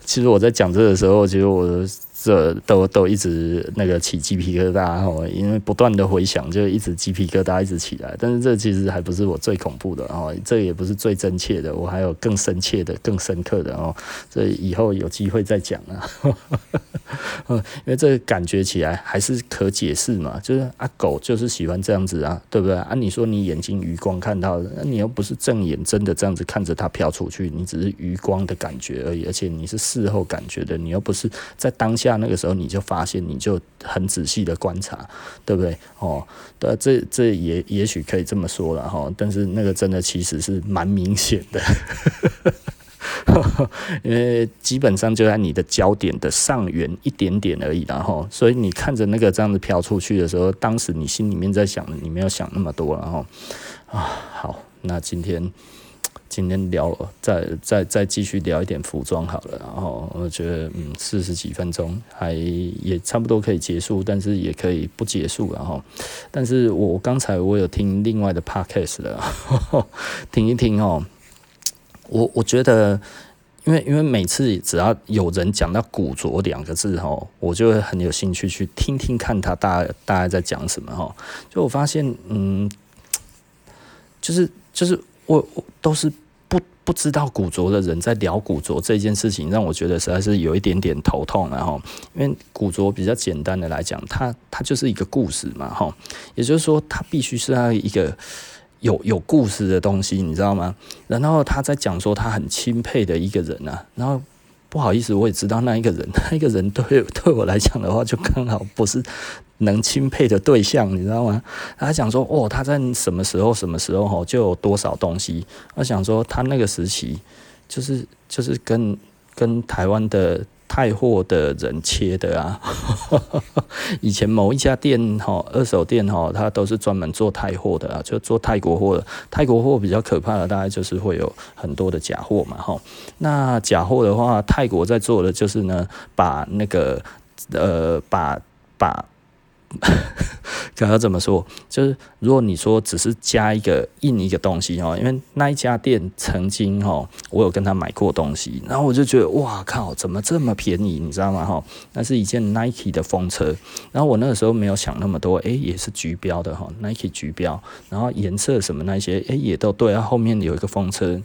其实我在讲这个的时候，其实我这都都一直那个起鸡皮疙瘩哦，因为不断的回想，就一直鸡皮疙瘩一直起来。但是这其实还不是我最恐怖的哦，这也不是最真切的，我还有更深切的、更深刻的哦。这以后有机会再讲啊。嗯，因为这个感觉起来还是可解释嘛，就是啊，狗就是喜欢这样子啊，对不对啊？你说你眼睛余光看到的，那你又不是正眼真的这样子看着它飘出去，你只是余光的感觉而已，而且你是事后感觉的，你又不是在当下下那个时候你就发现，你就很仔细的观察，对不对？哦，对，这这也也许可以这么说了哈，但是那个真的其实是蛮明显的。因为基本上就在你的焦点的上缘一点点而已，然后，所以你看着那个这样子飘出去的时候，当时你心里面在想，你没有想那么多，然后啊，好，那今天今天聊，再再再继续聊一点服装好了，然后我觉得嗯，四十几分钟还也差不多可以结束，但是也可以不结束，然后，但是我刚才我有听另外的 podcast 了，听一听哦。我我觉得，因为因为每次只要有人讲到古着两个字哦，我就会很有兴趣去听听看他大大概在讲什么哈。就我发现，嗯，就是就是我我都是不不知道古着的人在聊古着这件事情，让我觉得实在是有一点点头痛然后，因为古着比较简单的来讲，它它就是一个故事嘛哈，也就是说，它必须是它一个。有有故事的东西，你知道吗？然后他在讲说他很钦佩的一个人啊，然后不好意思，我也知道那一个人，那一个人对对我来讲的话，就刚好不是能钦佩的对象，你知道吗？他想说哦，他在什么时候什么时候哈，就有多少东西。我想说他那个时期，就是就是跟跟台湾的。泰货的人切的啊，以前某一家店哈，二手店哈，它都是专门做泰货的啊，就做泰国货的。泰国货比较可怕的，大概就是会有很多的假货嘛哈。那假货的话，泰国在做的就是呢，把那个呃，把把。刚刚怎么说？就是如果你说只是加一个印一个东西哦，因为那一家店曾经哦，我有跟他买过东西，然后我就觉得哇靠，怎么这么便宜？你知道吗？哈，那是一件 Nike 的风车，然后我那个时候没有想那么多，诶，也是橘标的哈，Nike 橘标，然后颜色什么那些，诶，也都对，然后后面有一个风车，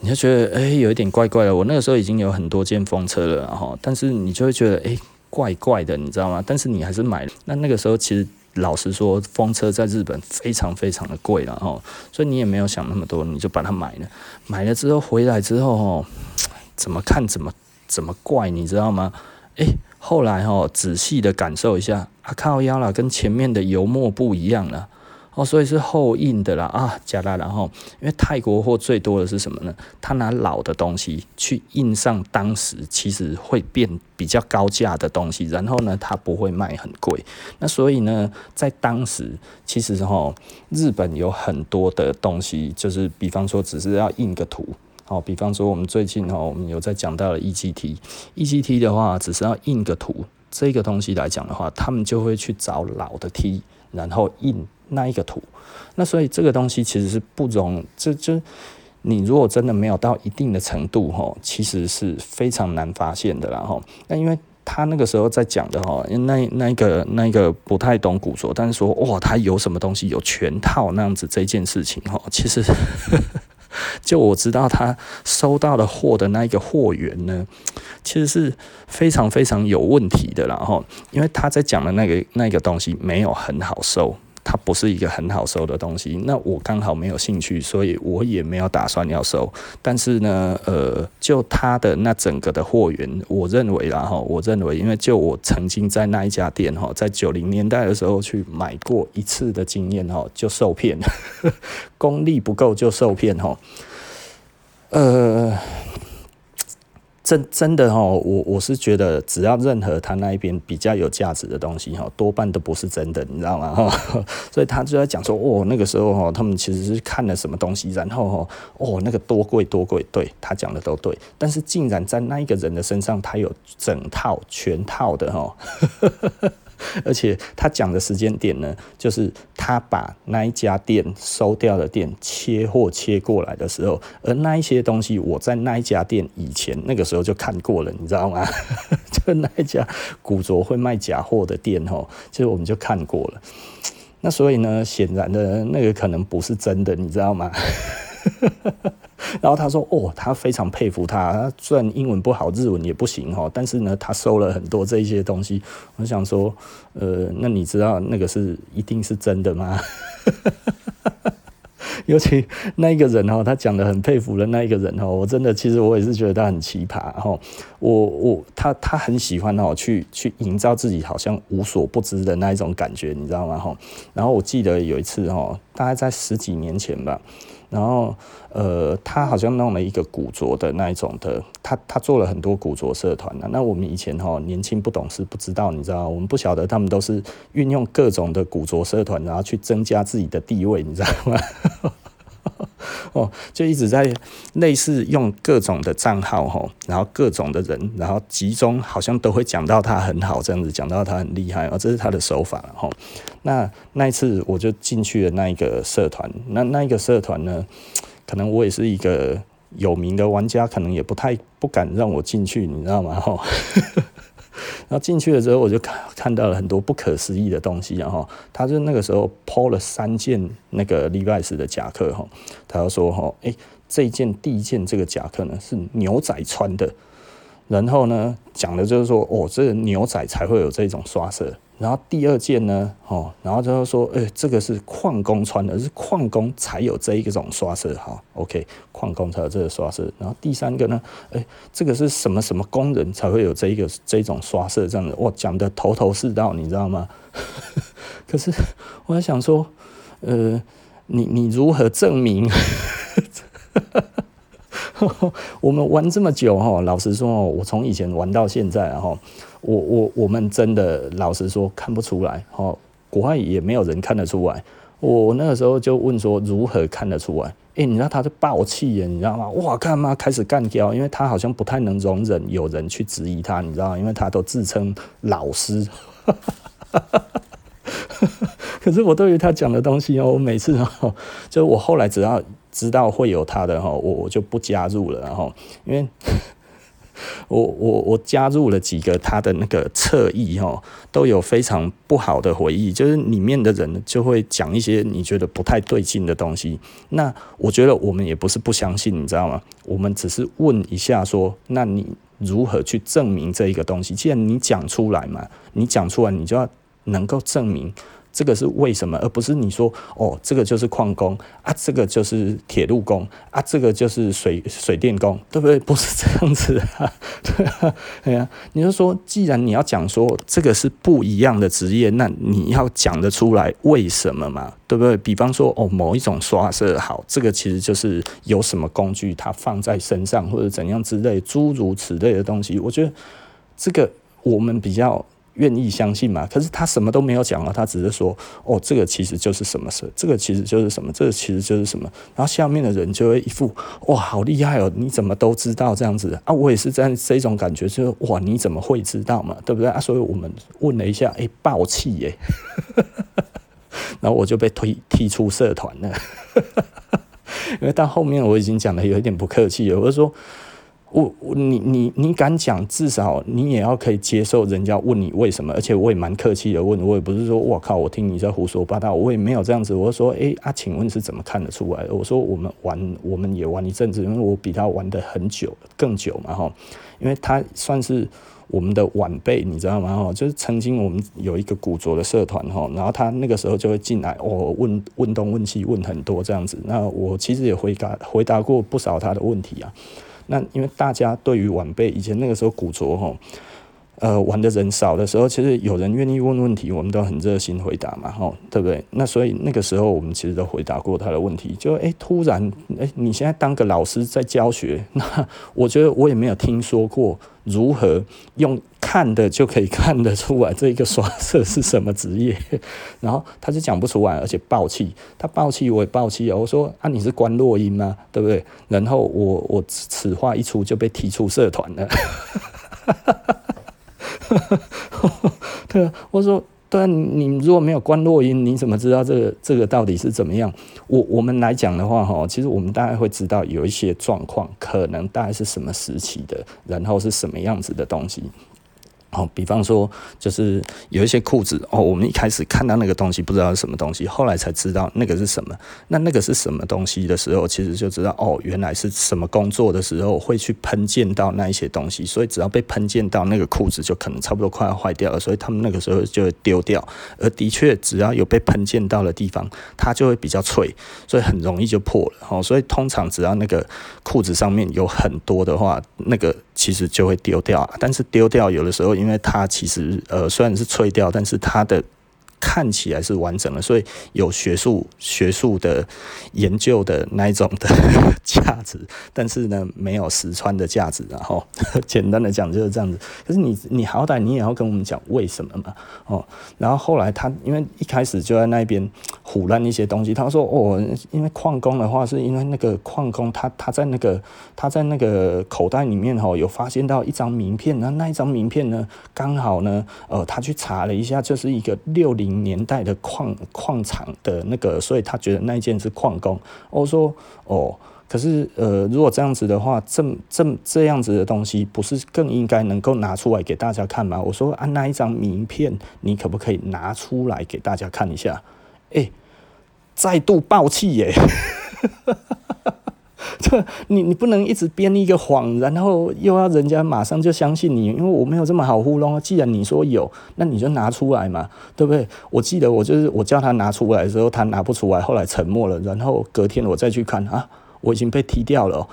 你就觉得诶，有一点怪怪的。我那个时候已经有很多件风车了哈，但是你就会觉得诶。怪怪的，你知道吗？但是你还是买了。那那个时候，其实老实说，风车在日本非常非常的贵了哦，所以你也没有想那么多，你就把它买了。买了之后回来之后，哦，怎么看怎么怎么怪，你知道吗？诶，后来哦，仔细的感受一下，啊靠腰了，跟前面的油墨不一样了。哦，所以是后印的啦啊，加拉，然后因为泰国货最多的是什么呢？他拿老的东西去印上当时其实会变比较高价的东西，然后呢，他不会卖很贵。那所以呢，在当时其实哈，日本有很多的东西，就是比方说只是要印个图，哦，比方说我们最近哈，我们有在讲到了 EGT，EGT 的话只是要印个图，这个东西来讲的话，他们就会去找老的 T，然后印。那一个图，那所以这个东西其实是不容，这就你如果真的没有到一定的程度哈，其实是非常难发现的啦哈。那因为他那个时候在讲的哈，那那个那个不太懂古着，但是说哇，他有什么东西有全套那样子这件事情哈，其实 就我知道他收到的货的那一个货源呢，其实是非常非常有问题的啦哈，因为他在讲的那个那个东西没有很好收。它不是一个很好收的东西，那我刚好没有兴趣，所以我也没有打算要收。但是呢，呃，就它的那整个的货源，我认为啦哈，我认为，因为就我曾经在那一家店哈，在九零年代的时候去买过一次的经验哈，就受骗，功力不够就受骗哈，呃。真真的哈，我我是觉得，只要任何他那一边比较有价值的东西哈，多半都不是真的，你知道吗？哈，所以他就在讲说，哦，那个时候哈，他们其实是看了什么东西，然后哈，哦，那个多贵多贵，对，他讲的都对，但是竟然在那一个人的身上，他有整套全套的哈。而且他讲的时间点呢，就是他把那一家店收掉的店切货切过来的时候，而那一些东西我在那一家店以前那个时候就看过了，你知道吗？就那一家古着会卖假货的店哦，其实我们就看过了。那所以呢，显然的那个可能不是真的，你知道吗？然后他说：“哦，他非常佩服他，虽然英文不好，日文也不行哈，但是呢，他收了很多这一些东西。我想说，呃，那你知道那个是一定是真的吗？尤其那一个人哈，他讲的很佩服的那一个人哈，我真的其实我也是觉得他很奇葩哈。我我他他很喜欢哈，去去营造自己好像无所不知的那一种感觉，你知道吗？哈。然后我记得有一次哈，大概在十几年前吧。”然后，呃，他好像弄了一个古着的那一种的，他他做了很多古着社团的。那我们以前哈年轻不懂事，不知道，你知道，我们不晓得他们都是运用各种的古着社团，然后去增加自己的地位，你知道吗？哦，就一直在类似用各种的账号哈，然后各种的人，然后集中好像都会讲到他很好这样子，讲到他很厉害哦，这是他的手法哈。那那一次我就进去了那一个社团，那那一个社团呢，可能我也是一个有名的玩家，可能也不太不敢让我进去，你知道吗？哈。然后进去了之后，我就看看到了很多不可思议的东西，然后他就那个时候抛了三件那个 Levi's 的夹克，哈，他就说，哈，哎，这件第一件这个夹克呢是牛仔穿的，然后呢讲的就是说，哦，这个牛仔才会有这种刷色。然后第二件呢，哦，然后就说，哎，这个是矿工穿的，是矿工才有这一种刷色，哈，OK，矿工才有这个刷色。然后第三个呢，哎，这个是什么什么工人才会有这一个这一种刷色这样的，哇，讲的头头是道，你知道吗？可是我在想说，呃，你你如何证明？我们玩这么久哈，老实说，我从以前玩到现在，哈，我我我们真的老实说看不出来，哈，国外也没有人看得出来。我那个时候就问说，如何看得出来？哎，你知道他就爆气耶，你知道吗？哇，干嘛开始干掉？因为他好像不太能容忍有人去质疑他，你知道吗？因为他都自称老师。可是我对于他讲的东西哦，我每次哦，就我后来只要。知道会有他的哈，我我就不加入了，然后因为我我我加入了几个他的那个侧翼哈，都有非常不好的回忆，就是里面的人就会讲一些你觉得不太对劲的东西。那我觉得我们也不是不相信，你知道吗？我们只是问一下说，那你如何去证明这一个东西？既然你讲出来嘛，你讲出来，你就要能够证明。这个是为什么，而不是你说哦，这个就是矿工啊，这个就是铁路工啊，这个就是水水电工，对不对？不是这样子啊，对啊，对啊，你就说，既然你要讲说这个是不一样的职业，那你要讲得出来为什么嘛？对不对？比方说哦，某一种刷色好，这个其实就是有什么工具它放在身上或者怎样之类，诸如此类的东西，我觉得这个我们比较。愿意相信嘛？可是他什么都没有讲啊，他只是说哦，这个其实就是什么事，这个其实就是什么，这个其实就是什么。然后下面的人就会一副哇，好厉害哦，你怎么都知道这样子啊？我也是这样这种感觉，就是哇，你怎么会知道嘛？对不对啊？所以我们问了一下，哎，爆气耶！然后我就被推踢出社团了，因为到后面我已经讲的有一点不客气了，我就说。我你你你敢讲，至少你也要可以接受人家问你为什么，而且我也蛮客气的问，我也不是说我靠，我听你在胡说八道，我也没有这样子。我说，哎、欸、啊，请问是怎么看得出来的？我说我们玩，我们也玩一阵子，因为我比他玩的很久，更久嘛哈。因为他算是我们的晚辈，你知道吗？哈，就是曾经我们有一个古着的社团哈，然后他那个时候就会进来，哦，问问东问西，问很多这样子。那我其实也回答回答过不少他的问题啊。那因为大家对于晚辈以前那个时候古着哈，呃，玩的人少的时候，其实有人愿意问问题，我们都很热心回答嘛，吼，对不对？那所以那个时候我们其实都回答过他的问题。就哎、欸，突然哎、你现在当个老师在教学，那 我觉得我也没有听说过如何用。看的就可以看得出来，这个刷色是什么职业，然后他就讲不出来，而且爆气，他爆气我也爆气啊！我说啊，你是关落音吗？对不对？然后我我此话一出就被踢出社团了，对啊，我说。对啊，你如果没有关落音，你怎么知道这个这个到底是怎么样？我我们来讲的话，哈，其实我们大概会知道有一些状况，可能大概是什么时期的，然后是什么样子的东西。哦，比方说，就是有一些裤子哦，我们一开始看到那个东西不知道是什么东西，后来才知道那个是什么。那那个是什么东西的时候，其实就知道哦，原来是什么工作的时候会去喷溅到那一些东西，所以只要被喷溅到那个裤子，就可能差不多快要坏掉了，所以他们那个时候就会丢掉。而的确，只要有被喷溅到的地方，它就会比较脆，所以很容易就破了。哦，所以通常只要那个裤子上面有很多的话，那个其实就会丢掉。但是丢掉有的时候因因为它其实呃虽然是脆掉，但是它的看起来是完整的，所以有学术学术的研究的那一种的 价值，但是呢没有实穿的价值，然后 简单的讲就是这样子。可是你你好歹你也要跟我们讲为什么嘛哦，然后后来他因为一开始就在那边唬烂一些东西，他说哦，因为矿工的话是因为那个矿工他他在那个他在那个口袋里面哦有发现到一张名片，那那一张名片呢刚好呢呃他去查了一下，就是一个六零。年代的矿矿场的那个，所以他觉得那一件是矿工。我说哦，可是呃，如果这样子的话，这这这样子的东西，不是更应该能够拿出来给大家看吗？我说啊，那一张名片，你可不可以拿出来给大家看一下？哎、欸，再度爆气耶！这你你不能一直编一个谎，然后又要人家马上就相信你，因为我没有这么好糊弄。既然你说有，那你就拿出来嘛，对不对？我记得我就是我叫他拿出来的时候，他拿不出来，后来沉默了。然后隔天我再去看啊，我已经被踢掉了，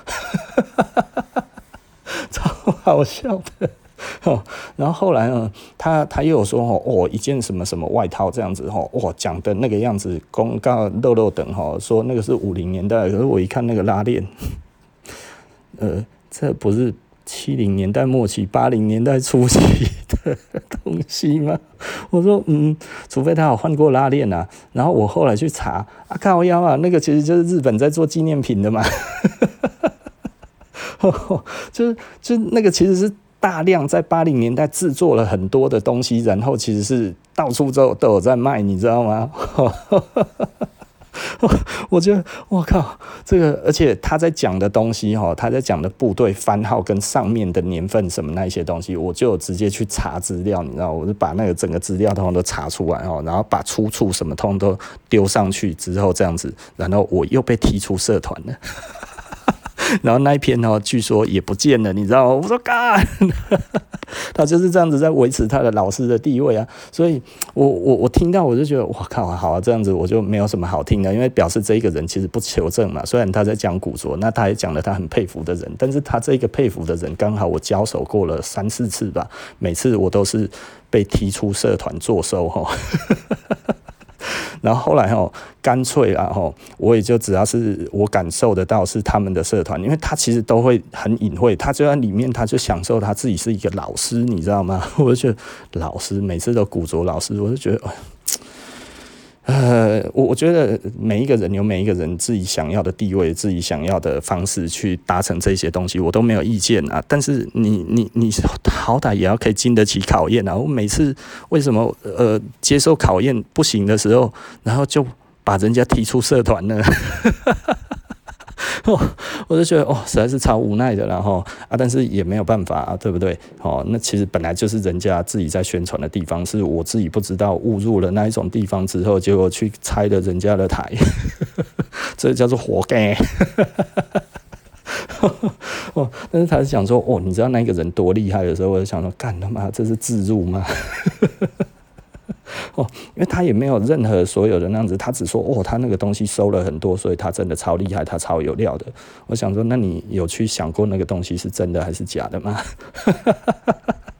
超好笑的。哦，然后后来呢，他他又说哦，一件什么什么外套这样子哈，哇，讲的那个样子，公告漏漏等哈，说那个是五零年代，可是我一看那个拉链，呃，这不是七零年代末期、八零年代初期的东西吗？我说嗯，除非他有换过拉链啊。然后我后来去查，啊靠腰啊，那个其实就是日本在做纪念品的嘛，就是就那个其实是。大量在八零年代制作了很多的东西，然后其实是到处都都有在卖，你知道吗？我觉得我靠，这个而且他在讲的东西哈，他在讲的部队番号跟上面的年份什么那些东西，我就直接去查资料，你知道，我就把那个整个资料通通都查出来哦，然后把出处什么通通都丢上去之后这样子，然后我又被踢出社团了。然后那一篇哦，据说也不见了，你知道吗？我说干，他就是这样子在维持他的老师的地位啊。所以我我我听到我就觉得，哇靠，好啊，这样子我就没有什么好听的，因为表示这一个人其实不求证嘛。虽然他在讲古着，那他也讲了他很佩服的人，但是他这个佩服的人刚好我交手过了三四次吧，每次我都是被踢出社团做收哈。然后后来哦，干脆啊吼，我也就只要是我感受得到是他们的社团，因为他其实都会很隐晦，他就在里面，他就享受他自己是一个老师，你知道吗？我就觉得老师每次都鼓着老师，我就觉得。呃，我我觉得每一个人有每一个人自己想要的地位，自己想要的方式去达成这些东西，我都没有意见啊。但是你你你好歹也要可以经得起考验啊！我每次为什么呃接受考验不行的时候，然后就把人家踢出社团呢？哦，我就觉得哦，实在是超无奈的，然后啊，但是也没有办法啊，对不对？哦，那其实本来就是人家自己在宣传的地方，是我自己不知道误入了那一种地方之后，结果去拆了人家的台，这叫做活该。哦，但是他是想说，哦，你知道那个人多厉害的时候，我就想说，干他妈，这是自入吗？哦，因为他也没有任何所有的那样子，他只说哦，他那个东西收了很多，所以他真的超厉害，他超有料的。我想说，那你有去想过那个东西是真的还是假的吗？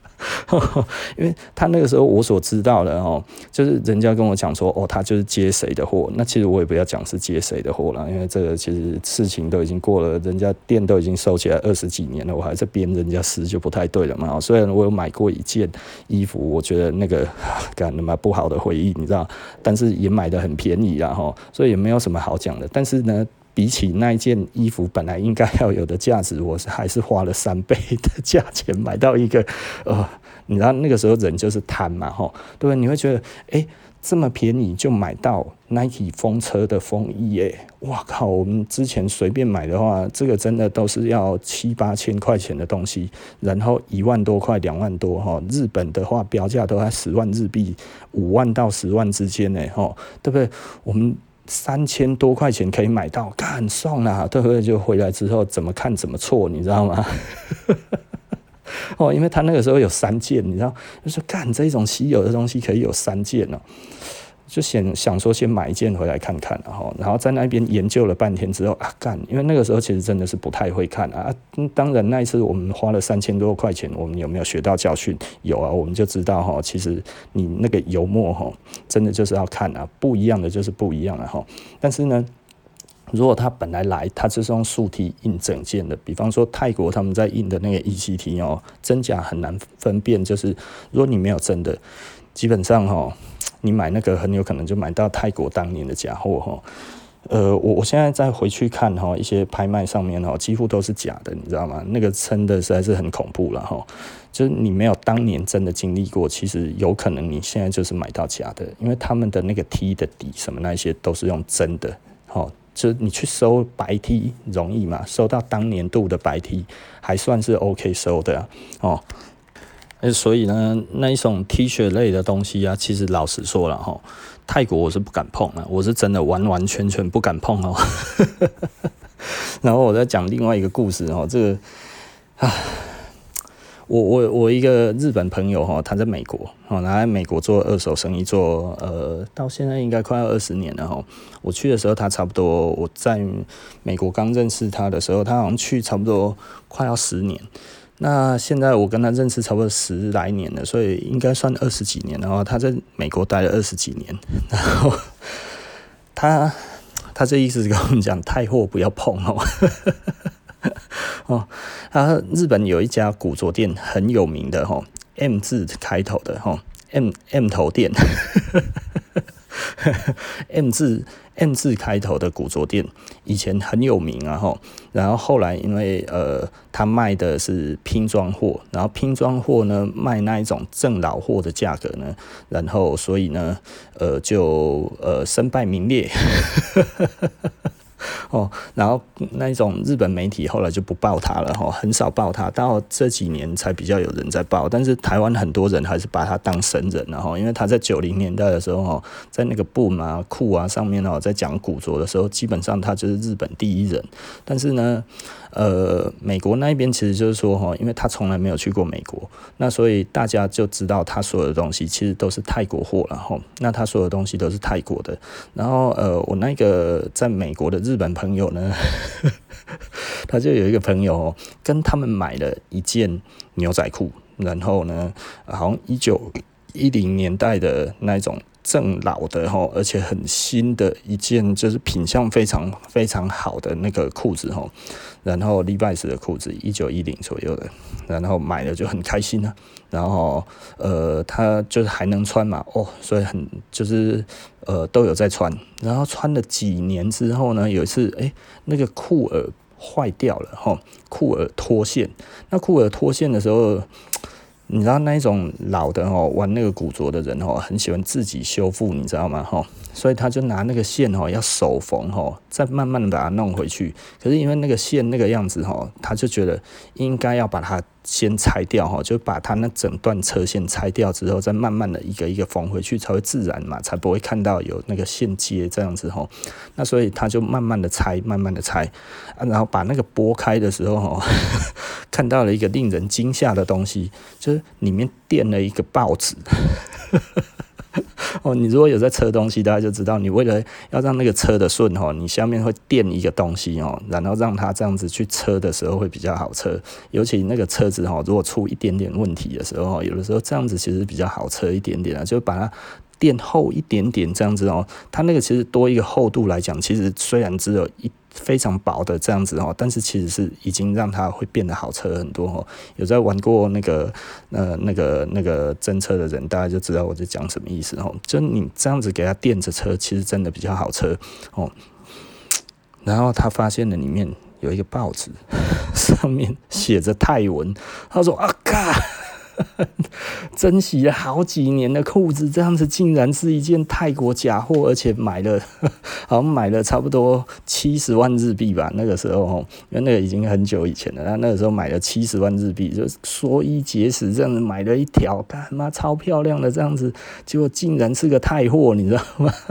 因为他那个时候我所知道的哦，就是人家跟我讲说哦，他就是接谁的货。那其实我也不要讲是接谁的货了，因为这个其实事情都已经过了，人家店都已经收起来二十几年了，我还在编人家诗就不太对了嘛。虽然我有买过一件衣服，我觉得那个 干那么不好的回忆，你知道，但是也买得很便宜啊哈，所以也没有什么好讲的。但是呢。比起那一件衣服本来应该要有的价值，我是还是花了三倍的价钱买到一个，呃，你知道那个时候人就是贪嘛，吼，对不对？你会觉得，哎、欸，这么便宜就买到 Nike 风车的风衣，哎，哇靠！我们之前随便买的话，这个真的都是要七八千块钱的东西，然后一万多块、两万多，哈，日本的话标价都在十万日币，五万到十万之间，呢，吼，对不对？我们。三千多块钱可以买到，干爽了，对不对？就回来之后怎么看怎么错，你知道吗？哦，因为他那个时候有三件，你知道，就说干这种稀有的东西可以有三件呢。就想想说先买一件回来看看，然后然后在那边研究了半天之后啊干，因为那个时候其实真的是不太会看啊。当然那一次我们花了三千多块钱，我们有没有学到教训？有啊，我们就知道哈，其实你那个油墨哈，真的就是要看啊，不一样的就是不一样了哈。但是呢，如果他本来来，他就是用素 T 印整件的，比方说泰国他们在印的那个 E7T 哦，真假很难分辨，就是如果你没有真的，基本上哈。你买那个很有可能就买到泰国当年的假货哈，呃，我我现在再回去看哈，一些拍卖上面哈，几乎都是假的，你知道吗？那个真的实在是很恐怖了哈，就是你没有当年真的经历过，其实有可能你现在就是买到假的，因为他们的那个 T 的底什么那些都是用真的，哈，就你去收白 T 容易嘛，收到当年度的白 T 还算是 OK 收的哦。所以呢，那一种 T 恤类的东西啊，其实老实说了哈，泰国我是不敢碰啊，我是真的完完全全不敢碰哦。然后我再讲另外一个故事哦，这个啊，我我我一个日本朋友哈，他在美国哦，他在美国做二手生意做呃，到现在应该快要二十年了哈。我去的时候，他差不多我在美国刚认识他的时候，他好像去差不多快要十年。那现在我跟他认识差不多十来年了，所以应该算二十几年。然后他在美国待了二十几年，然后他他这意思是跟我们讲，太货不要碰哦。哦，他日本有一家古着店很有名的哈，M 字开头的哈，M M 头店，M 字。M 字开头的古着店以前很有名啊，吼，然后后来因为呃，他卖的是拼装货，然后拼装货呢卖那一种正老货的价格呢，然后所以呢，呃，就呃身败名裂。哦，然后那一种日本媒体后来就不报他了哈，很少报他，到这几年才比较有人在报。但是台湾很多人还是把他当神人了哈，因为他在九零年代的时候哈，在那个 Boom 啊上面哦，在讲古着的时候，基本上他就是日本第一人。但是呢，呃，美国那边其实就是说哈，因为他从来没有去过美国，那所以大家就知道他所有的东西其实都是泰国货了哈。那他所有东西都是泰国的。然后呃，我那个在美国的日本朋朋友呢，他就有一个朋友跟他们买了一件牛仔裤，然后呢，好像一九一零年代的那种。正老的哈，而且很新的一件，就是品相非常非常好的那个裤子哈。然后 Levi's 的裤子，一九一零左右的，然后买了就很开心啊。然后呃，他就是还能穿嘛，哦，所以很就是呃都有在穿。然后穿了几年之后呢，有一次哎，那个裤耳坏掉了哈，裤耳脱线。那裤耳脱线的时候。你知道那一种老的哦，玩那个古着的人哦，很喜欢自己修复，你知道吗？哈，所以他就拿那个线哦，要手缝哦，再慢慢的把它弄回去。可是因为那个线那个样子哦，他就觉得应该要把它。先拆掉哈，就把它那整段车线拆掉之后，再慢慢的一个一个缝回去，才会自然嘛，才不会看到有那个线接这样子哈。那所以他就慢慢的拆，慢慢的拆，啊，然后把那个剥开的时候哈，看到了一个令人惊吓的东西，就是里面垫了一个报纸。哦，你如果有在车东西，大家就知道，你为了要让那个车的顺哦，你下面会垫一个东西哦，然后让它这样子去车的时候会比较好车。尤其那个车子哈，如果出一点点问题的时候，有的时候这样子其实比较好车一点点啊，就把它垫厚一点点这样子哦。它那个其实多一个厚度来讲，其实虽然只有一。非常薄的这样子哦，但是其实是已经让它会变得好车很多哦。有在玩过那个呃那个那个真车的人，大家就知道我在讲什么意思哦。就你这样子给他垫着车，其实真的比较好车哦。然后他发现了里面有一个报纸，上面写着泰文，他说啊嘎。珍惜了好几年的裤子，这样子竟然是一件泰国假货，而且买了，好像买了差不多七十万日币吧。那个时候，因为那个已经很久以前了，他那个时候买了七十万日币，就说衣节食这样子买了一条，他妈超漂亮的这样子，结果竟然是个泰货，你知道吗？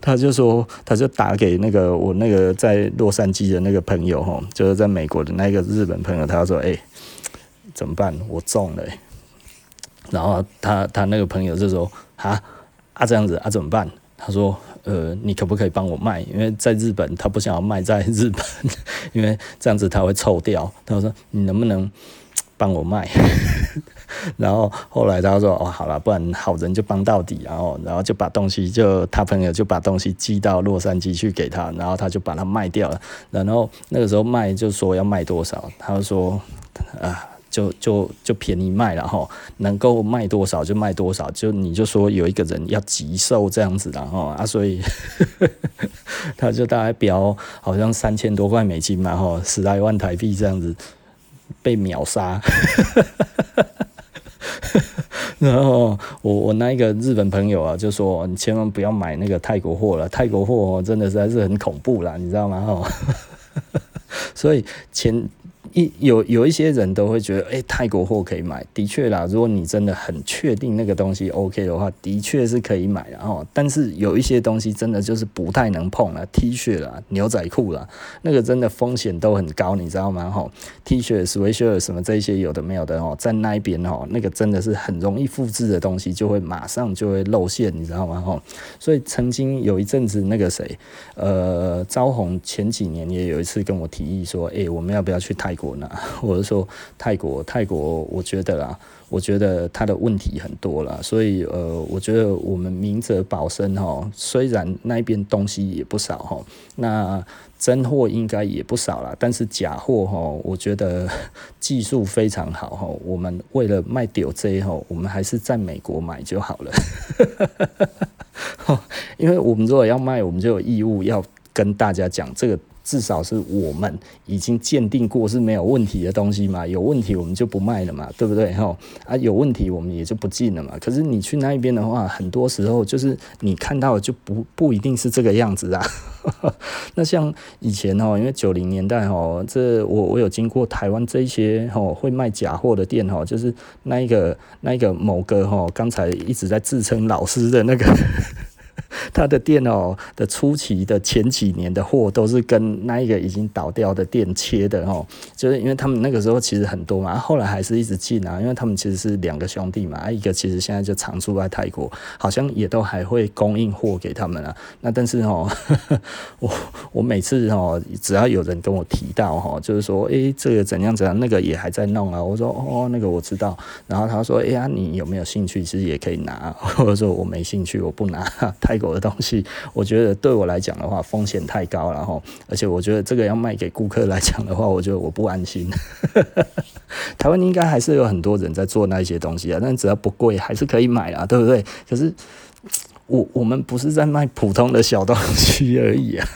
他就说，他就打给那个我那个在洛杉矶的那个朋友，哈，就是在美国的那个日本朋友，他说，哎、怎么办？我中了，然后他他那个朋友就说：“啊啊这样子啊怎么办？”他说：“呃，你可不可以帮我卖？因为在日本他不想要卖在日本，因为这样子他会臭掉。”他说：“你能不能帮我卖？” 然后后来他说：“哦，好了，不然好人就帮到底。”然后然后就把东西就他朋友就把东西寄到洛杉矶去给他，然后他就把它卖掉了。然后那个时候卖就说要卖多少，他就说：“啊。”就就就便宜卖了哈，能够卖多少就卖多少，就你就说有一个人要急售这样子的哈啊，所以 他就大概标好像三千多块美金嘛哈，十来万台币这样子被秒杀，然后我我那一个日本朋友啊就说，你千万不要买那个泰国货了，泰国货真的实在是很恐怖啦，你知道吗哈？所以前。一有有一些人都会觉得，哎、泰国货可以买，的确啦。如果你真的很确定那个东西 OK 的话，的确是可以买。然后，但是有一些东西真的就是不太能碰了，T 恤啦、牛仔裤啦，那个真的风险都很高，你知道吗？哈，T 恤、s w e a t h i r t 什么这些有的没有的哦，在那边哦，那个真的是很容易复制的东西，就会马上就会露馅，你知道吗？哈，所以曾经有一阵子，那个谁，呃，招红前几年也有一次跟我提议说，哎、我们要不要去泰国？呢？我是说泰国，泰国，我觉得啦，我觉得它的问题很多啦，所以呃，我觉得我们明哲保身哈，虽然那边东西也不少哈，那真货应该也不少啦，但是假货哈，我觉得 技术非常好哈，我们为了卖掉这哈，我们还是在美国买就好了，因为我们如果要卖，我们就有义务要跟大家讲这个。至少是我们已经鉴定过是没有问题的东西嘛，有问题我们就不卖了嘛，对不对？哈啊，有问题我们也就不进了嘛。可是你去那一边的话，很多时候就是你看到就不不一定是这个样子啊。那像以前哦，因为九零年代哦，这我我有经过台湾这一些哦会卖假货的店哦，就是那一个那一个某个哦，刚才一直在自称老师的那个。他的店哦的初期的前几年的货都是跟那一个已经倒掉的店切的哦，就是因为他们那个时候其实很多嘛，后来还是一直进啊，因为他们其实是两个兄弟嘛，一个其实现在就常驻在泰国，好像也都还会供应货给他们啊。那但是哦，我我每次哦，只要有人跟我提到哈，就是说诶、这个怎样怎样，那个也还在弄啊。我说哦，那个我知道。然后他说哎呀，你有没有兴趣？其实也可以拿。我说我没兴趣，我不拿 泰国的东西。我觉得对我来讲的话，风险太高了哈，而且我觉得这个要卖给顾客来讲的话，我觉得我不安心。台湾应该还是有很多人在做那些东西啊，但只要不贵，还是可以买啊，对不对？可是我我们不是在卖普通的小东西而已啊。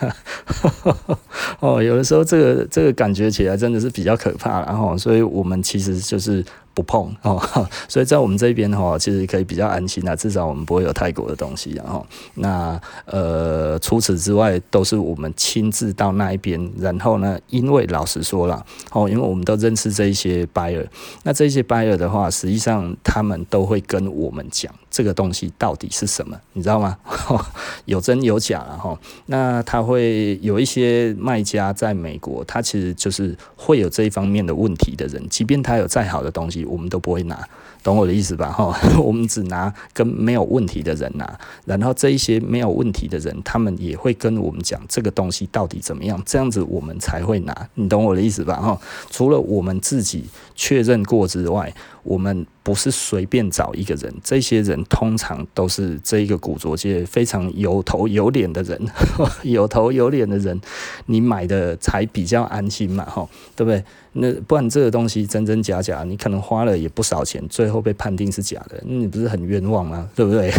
哦，有的时候这个这个感觉起来真的是比较可怕，然后，所以我们其实就是。不碰 哦，所以在我们这边的话，其实可以比较安心啊，至少我们不会有泰国的东西，然后那呃，除此之外都是我们亲自到那一边，然后呢，因为老实说了哦，因为我们都认识这一些 buyer，那这些 buyer 的话，实际上他们都会跟我们讲这个东西到底是什么，你知道吗？有真有假了哈，那他会有一些卖家在美国，他其实就是会有这一方面的问题的人，即便他有再好的东西。我们都不会拿，懂我的意思吧？哈，我们只拿跟没有问题的人拿，然后这一些没有问题的人，他们也会跟我们讲这个东西到底怎么样，这样子我们才会拿，你懂我的意思吧？哈，除了我们自己确认过之外，我们不是随便找一个人，这些人通常都是这一个古着界非常有头有脸的人，有头有脸的人，你买的才比较安心嘛，哈，对不对？那不然这个东西真真假假，你可能花了也不少钱，最后后被判定是假的，你不是很冤枉吗？对不对？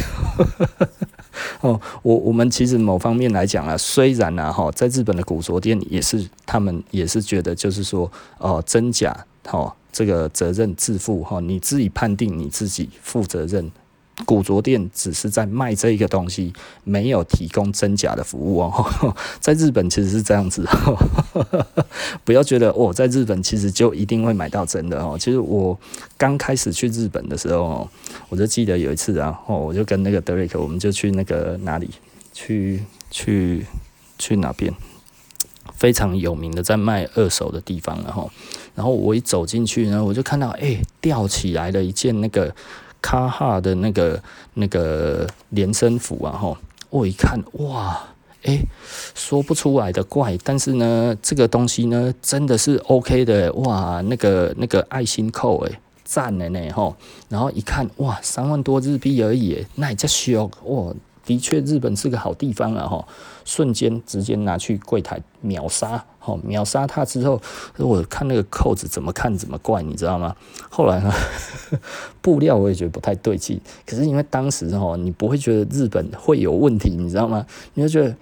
哦，我我们其实某方面来讲啊，虽然啊哈，在日本的古着店也是，他们也是觉得就是说，哦，真假，哦，这个责任自负哈，你自己判定你自己负责任。古着店只是在卖这一个东西，没有提供真假的服务哦。在日本其实是这样子，不要觉得哦，在日本其实就一定会买到真的哦。其实我刚开始去日本的时候，我就记得有一次啊，哦，我就跟那个德瑞克，我们就去那个哪里，去去去哪边，非常有名的在卖二手的地方，然后，然后我一走进去呢，我就看到哎，吊起来了一件那个。卡哈的那个那个连身服啊，吼，我一看，哇，诶、说不出来的怪，但是呢，这个东西呢，真的是 OK 的，哇，那个那个爱心扣，诶，赞了呢，吼，然后一看，哇，三万多日币而已，那也叫凶，哇。的确，日本是个好地方啊！哈，瞬间直接拿去柜台秒杀，哈，秒杀他之后，我看那个扣子怎么看怎么怪，你知道吗？后来呢，布料我也觉得不太对劲，可是因为当时哈，你不会觉得日本会有问题，你知道吗？你就觉得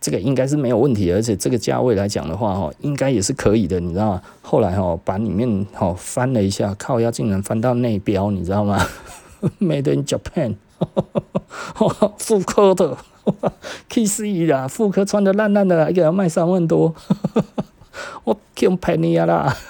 这个应该是没有问题，而且这个价位来讲的话，哈，应该也是可以的，你知道吗？后来哈，把里面哈翻了一下，靠腰竟然翻到内标，你知道吗？Made in Japan。妇科的，气死你啦！复刻穿的烂烂的，还给他卖三万多，我更便宜啦！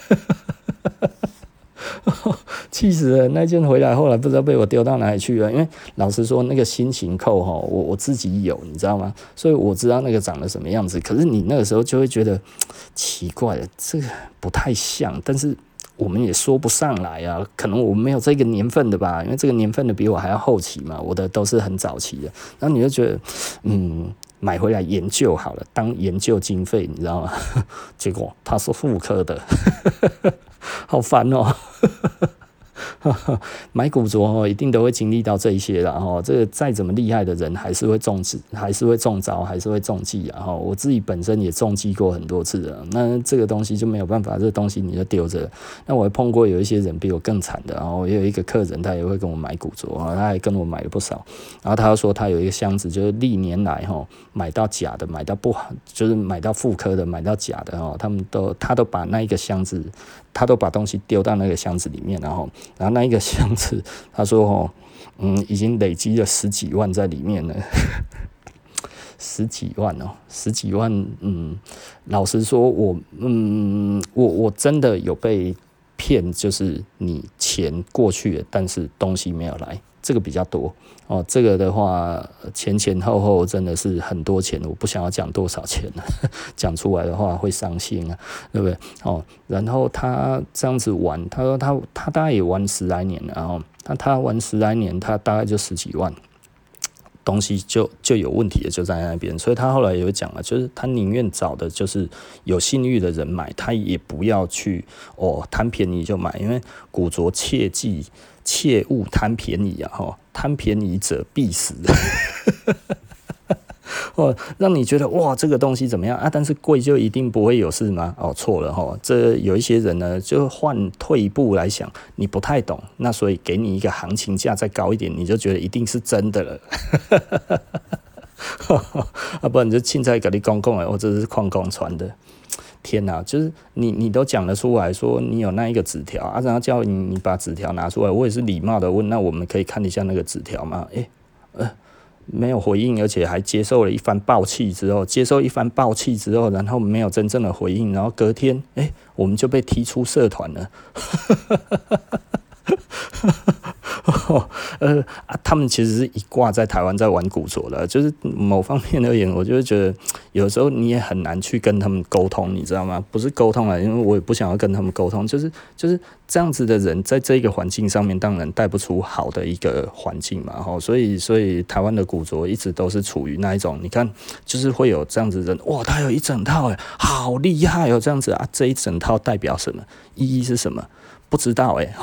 气死了！那件回来后来不知道被我丢到哪里去了。因为老实说，那个心形扣哈，我我自己有，你知道吗？所以我知道那个长得什么样子。可是你那个时候就会觉得奇怪了，这个不太像，但是。我们也说不上来啊，可能我们没有这个年份的吧，因为这个年份的比我还要后期嘛，我的都是很早期的。然后你就觉得，嗯，买回来研究好了，当研究经费，你知道吗？结果它是妇科的，好烦哦。买古着哦，一定都会经历到这一些的哈。这个再怎么厉害的人，还是会中计，还是会中招，还是会中计啊哈。我自己本身也中计过很多次的，那这个东西就没有办法，这东西你就丢着。那我还碰过有一些人比我更惨的，然后也有一个客人，他也会跟我买古着啊，他还跟我买了不少。然后他说他有一个箱子，就是历年来哈买到假的，买到不好，就是买到复刻的，买到假的哦，他们都他都把那一个箱子。他都把东西丢到那个箱子里面，然后，然后那一个箱子，他说：“哦，嗯，已经累积了十几万在里面了，十几万哦，十几万。嗯，老实说，我，嗯，我我真的有被骗，就是你钱过去了，但是东西没有来。”这个比较多哦，这个的话前前后后真的是很多钱，我不想要讲多少钱了，讲出来的话会伤心啊，对不对？哦，然后他这样子玩，他说他他大概也玩十来年了，然后他他玩十来年，他大概就十几万，东西就就有问题的就在那边，所以他后来有讲了，就是他宁愿找的就是有信誉的人买，他也不要去哦贪便宜就买，因为古着切记。切勿贪便宜啊！哈，贪便宜者必死。哦，让你觉得哇，这个东西怎么样啊？但是贵就一定不会有事吗？哦，错了哈。这有一些人呢，就换退一步来想，你不太懂，那所以给你一个行情价再高一点，你就觉得一定是真的了。啊，不然就凊彩给你讲讲哎，我这是矿工传的。天呐，就是你，你都讲得出来说你有那一个纸条啊，然后叫你你把纸条拿出来，我也是礼貌的问，那我们可以看一下那个纸条吗？诶、呃，没有回应，而且还接受了一番爆气之后，接受一番爆气之后，然后没有真正的回应，然后隔天，诶、我们就被踢出社团了。呃啊，他们其实是一挂在台湾在玩古着的，就是某方面而言，我就会觉得有时候你也很难去跟他们沟通，你知道吗？不是沟通了，因为我也不想要跟他们沟通，就是就是这样子的人，在这个环境上面，当然带不出好的一个环境嘛。哈，所以所以台湾的古着一直都是处于那一种，你看，就是会有这样子人，哇，他有一整套诶，好厉害哦，这样子啊，这一整套代表什么？意义是什么？不知道哎、欸，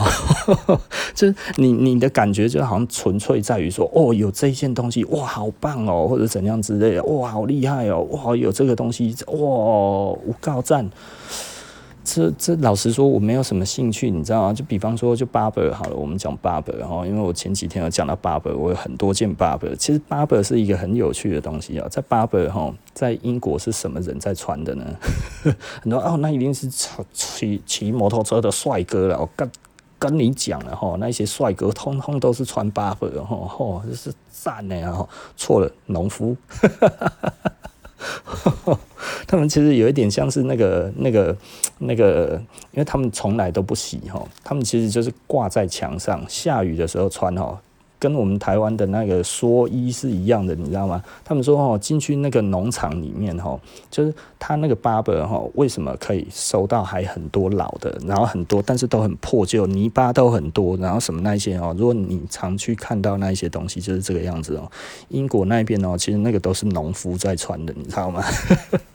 就是你你的感觉就好像纯粹在于说，哦，有这件东西，哇，好棒哦，或者怎样之类的，哇，好厉害哦，哇，有这个东西，哇，有告赞。这这老实说，我没有什么兴趣，你知道吗？就比方说，就 Barber 好了，我们讲 Barber 哈，因为我前几天有讲到 Barber，我有很多件 Barber。其实 Barber 是一个很有趣的东西啊，在 Barber 哈，在英国是什么人在穿的呢？很多哦，那一定是骑骑摩托车的帅哥了。我跟跟你讲了哈，那些帅哥通通都是穿 Barber 哈，嚯，这是赞的啊！错了，农夫。他们其实有一点像是那个、那个、那个，因为他们从来都不洗哈，他们其实就是挂在墙上，下雨的时候穿哈。跟我们台湾的那个蓑衣是一样的，你知道吗？他们说哦，进去那个农场里面哈，就是他那个 Barber 哈，为什么可以收到还很多老的，然后很多，但是都很破旧，泥巴都很多，然后什么那些哦，如果你常去看到那些东西，就是这个样子哦。英国那边哦，其实那个都是农夫在穿的，你知道吗？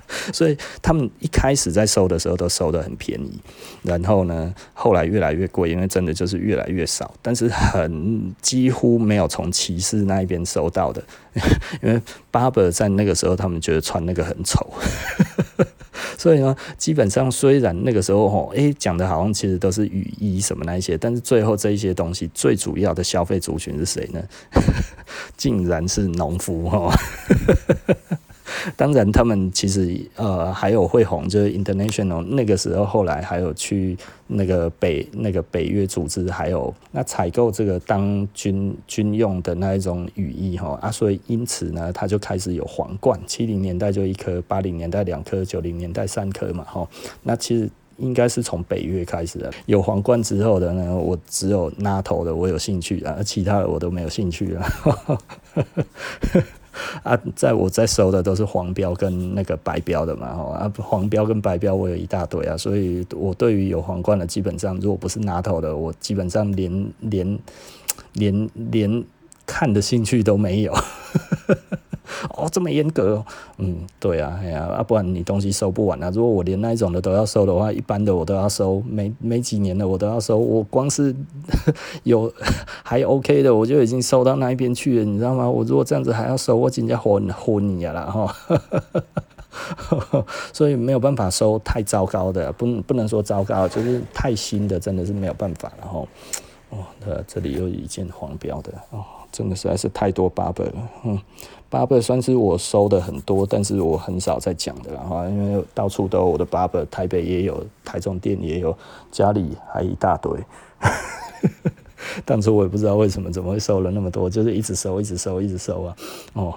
所以他们一开始在收的时候都收得很便宜，然后呢，后来越来越贵，因为真的就是越来越少，但是很几乎没有从骑士那一边收到的，因为 Barber 在那个时候他们觉得穿那个很丑，所以呢，基本上虽然那个时候吼，诶讲的好像其实都是雨衣什么那一些，但是最后这一些东西最主要的消费族群是谁呢？竟然是农夫哈。当然，他们其实呃还有会红，就是 International 那个时候，后来还有去那个北那个北约组织，还有那采购这个当军军用的那一种雨衣哈啊，所以因此呢，他就开始有皇冠，七零年代就一颗，八零年代两颗，九零年代三颗嘛哈。那其实应该是从北约开始的，有皇冠之后的呢，我只有 NATO 的我有兴趣啊，其他的我都没有兴趣啊。啊，在我在收的都是黄标跟那个白标的嘛，啊，黄标跟白标我有一大堆啊，所以我对于有皇冠的，基本上如果不是拿头的，我基本上连连连连看的兴趣都没有。哦，这么严格哦，嗯，对啊，哎呀，啊，不然你东西收不完啊。如果我连那一种的都要收的话，一般的我都要收，没没几年的我都要收。我光是 有 还 OK 的，我就已经收到那一边去了，你知道吗？我如果这样子还要收，我真的昏昏你了哈。所以没有办法收太糟糕的，不不能说糟糕，就是太新的真的是没有办法。然后哦，那这里又一件黄标的哦。真的实在是太多 Barber 了，嗯巴布算是我收的很多，但是我很少在讲的了哈，因为到处都有我的巴布台北也有，台中店也有，家里还一大堆。当初我也不知道为什么怎么会收了那么多，就是一直收，一直收，一直收啊，哦，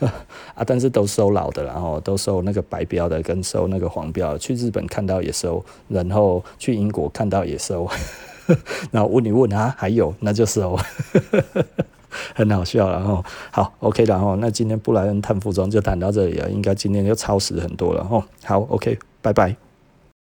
啊，但是都收老的，然后都收那个白标的，跟收那个黄标，去日本看到也收，然后去英国看到也收。然后问你问啊，还有那就收，很好笑，然后好 OK，然后那今天布莱恩探服装就谈到这里了，应该今天就超时很多了哈，好 OK，拜拜。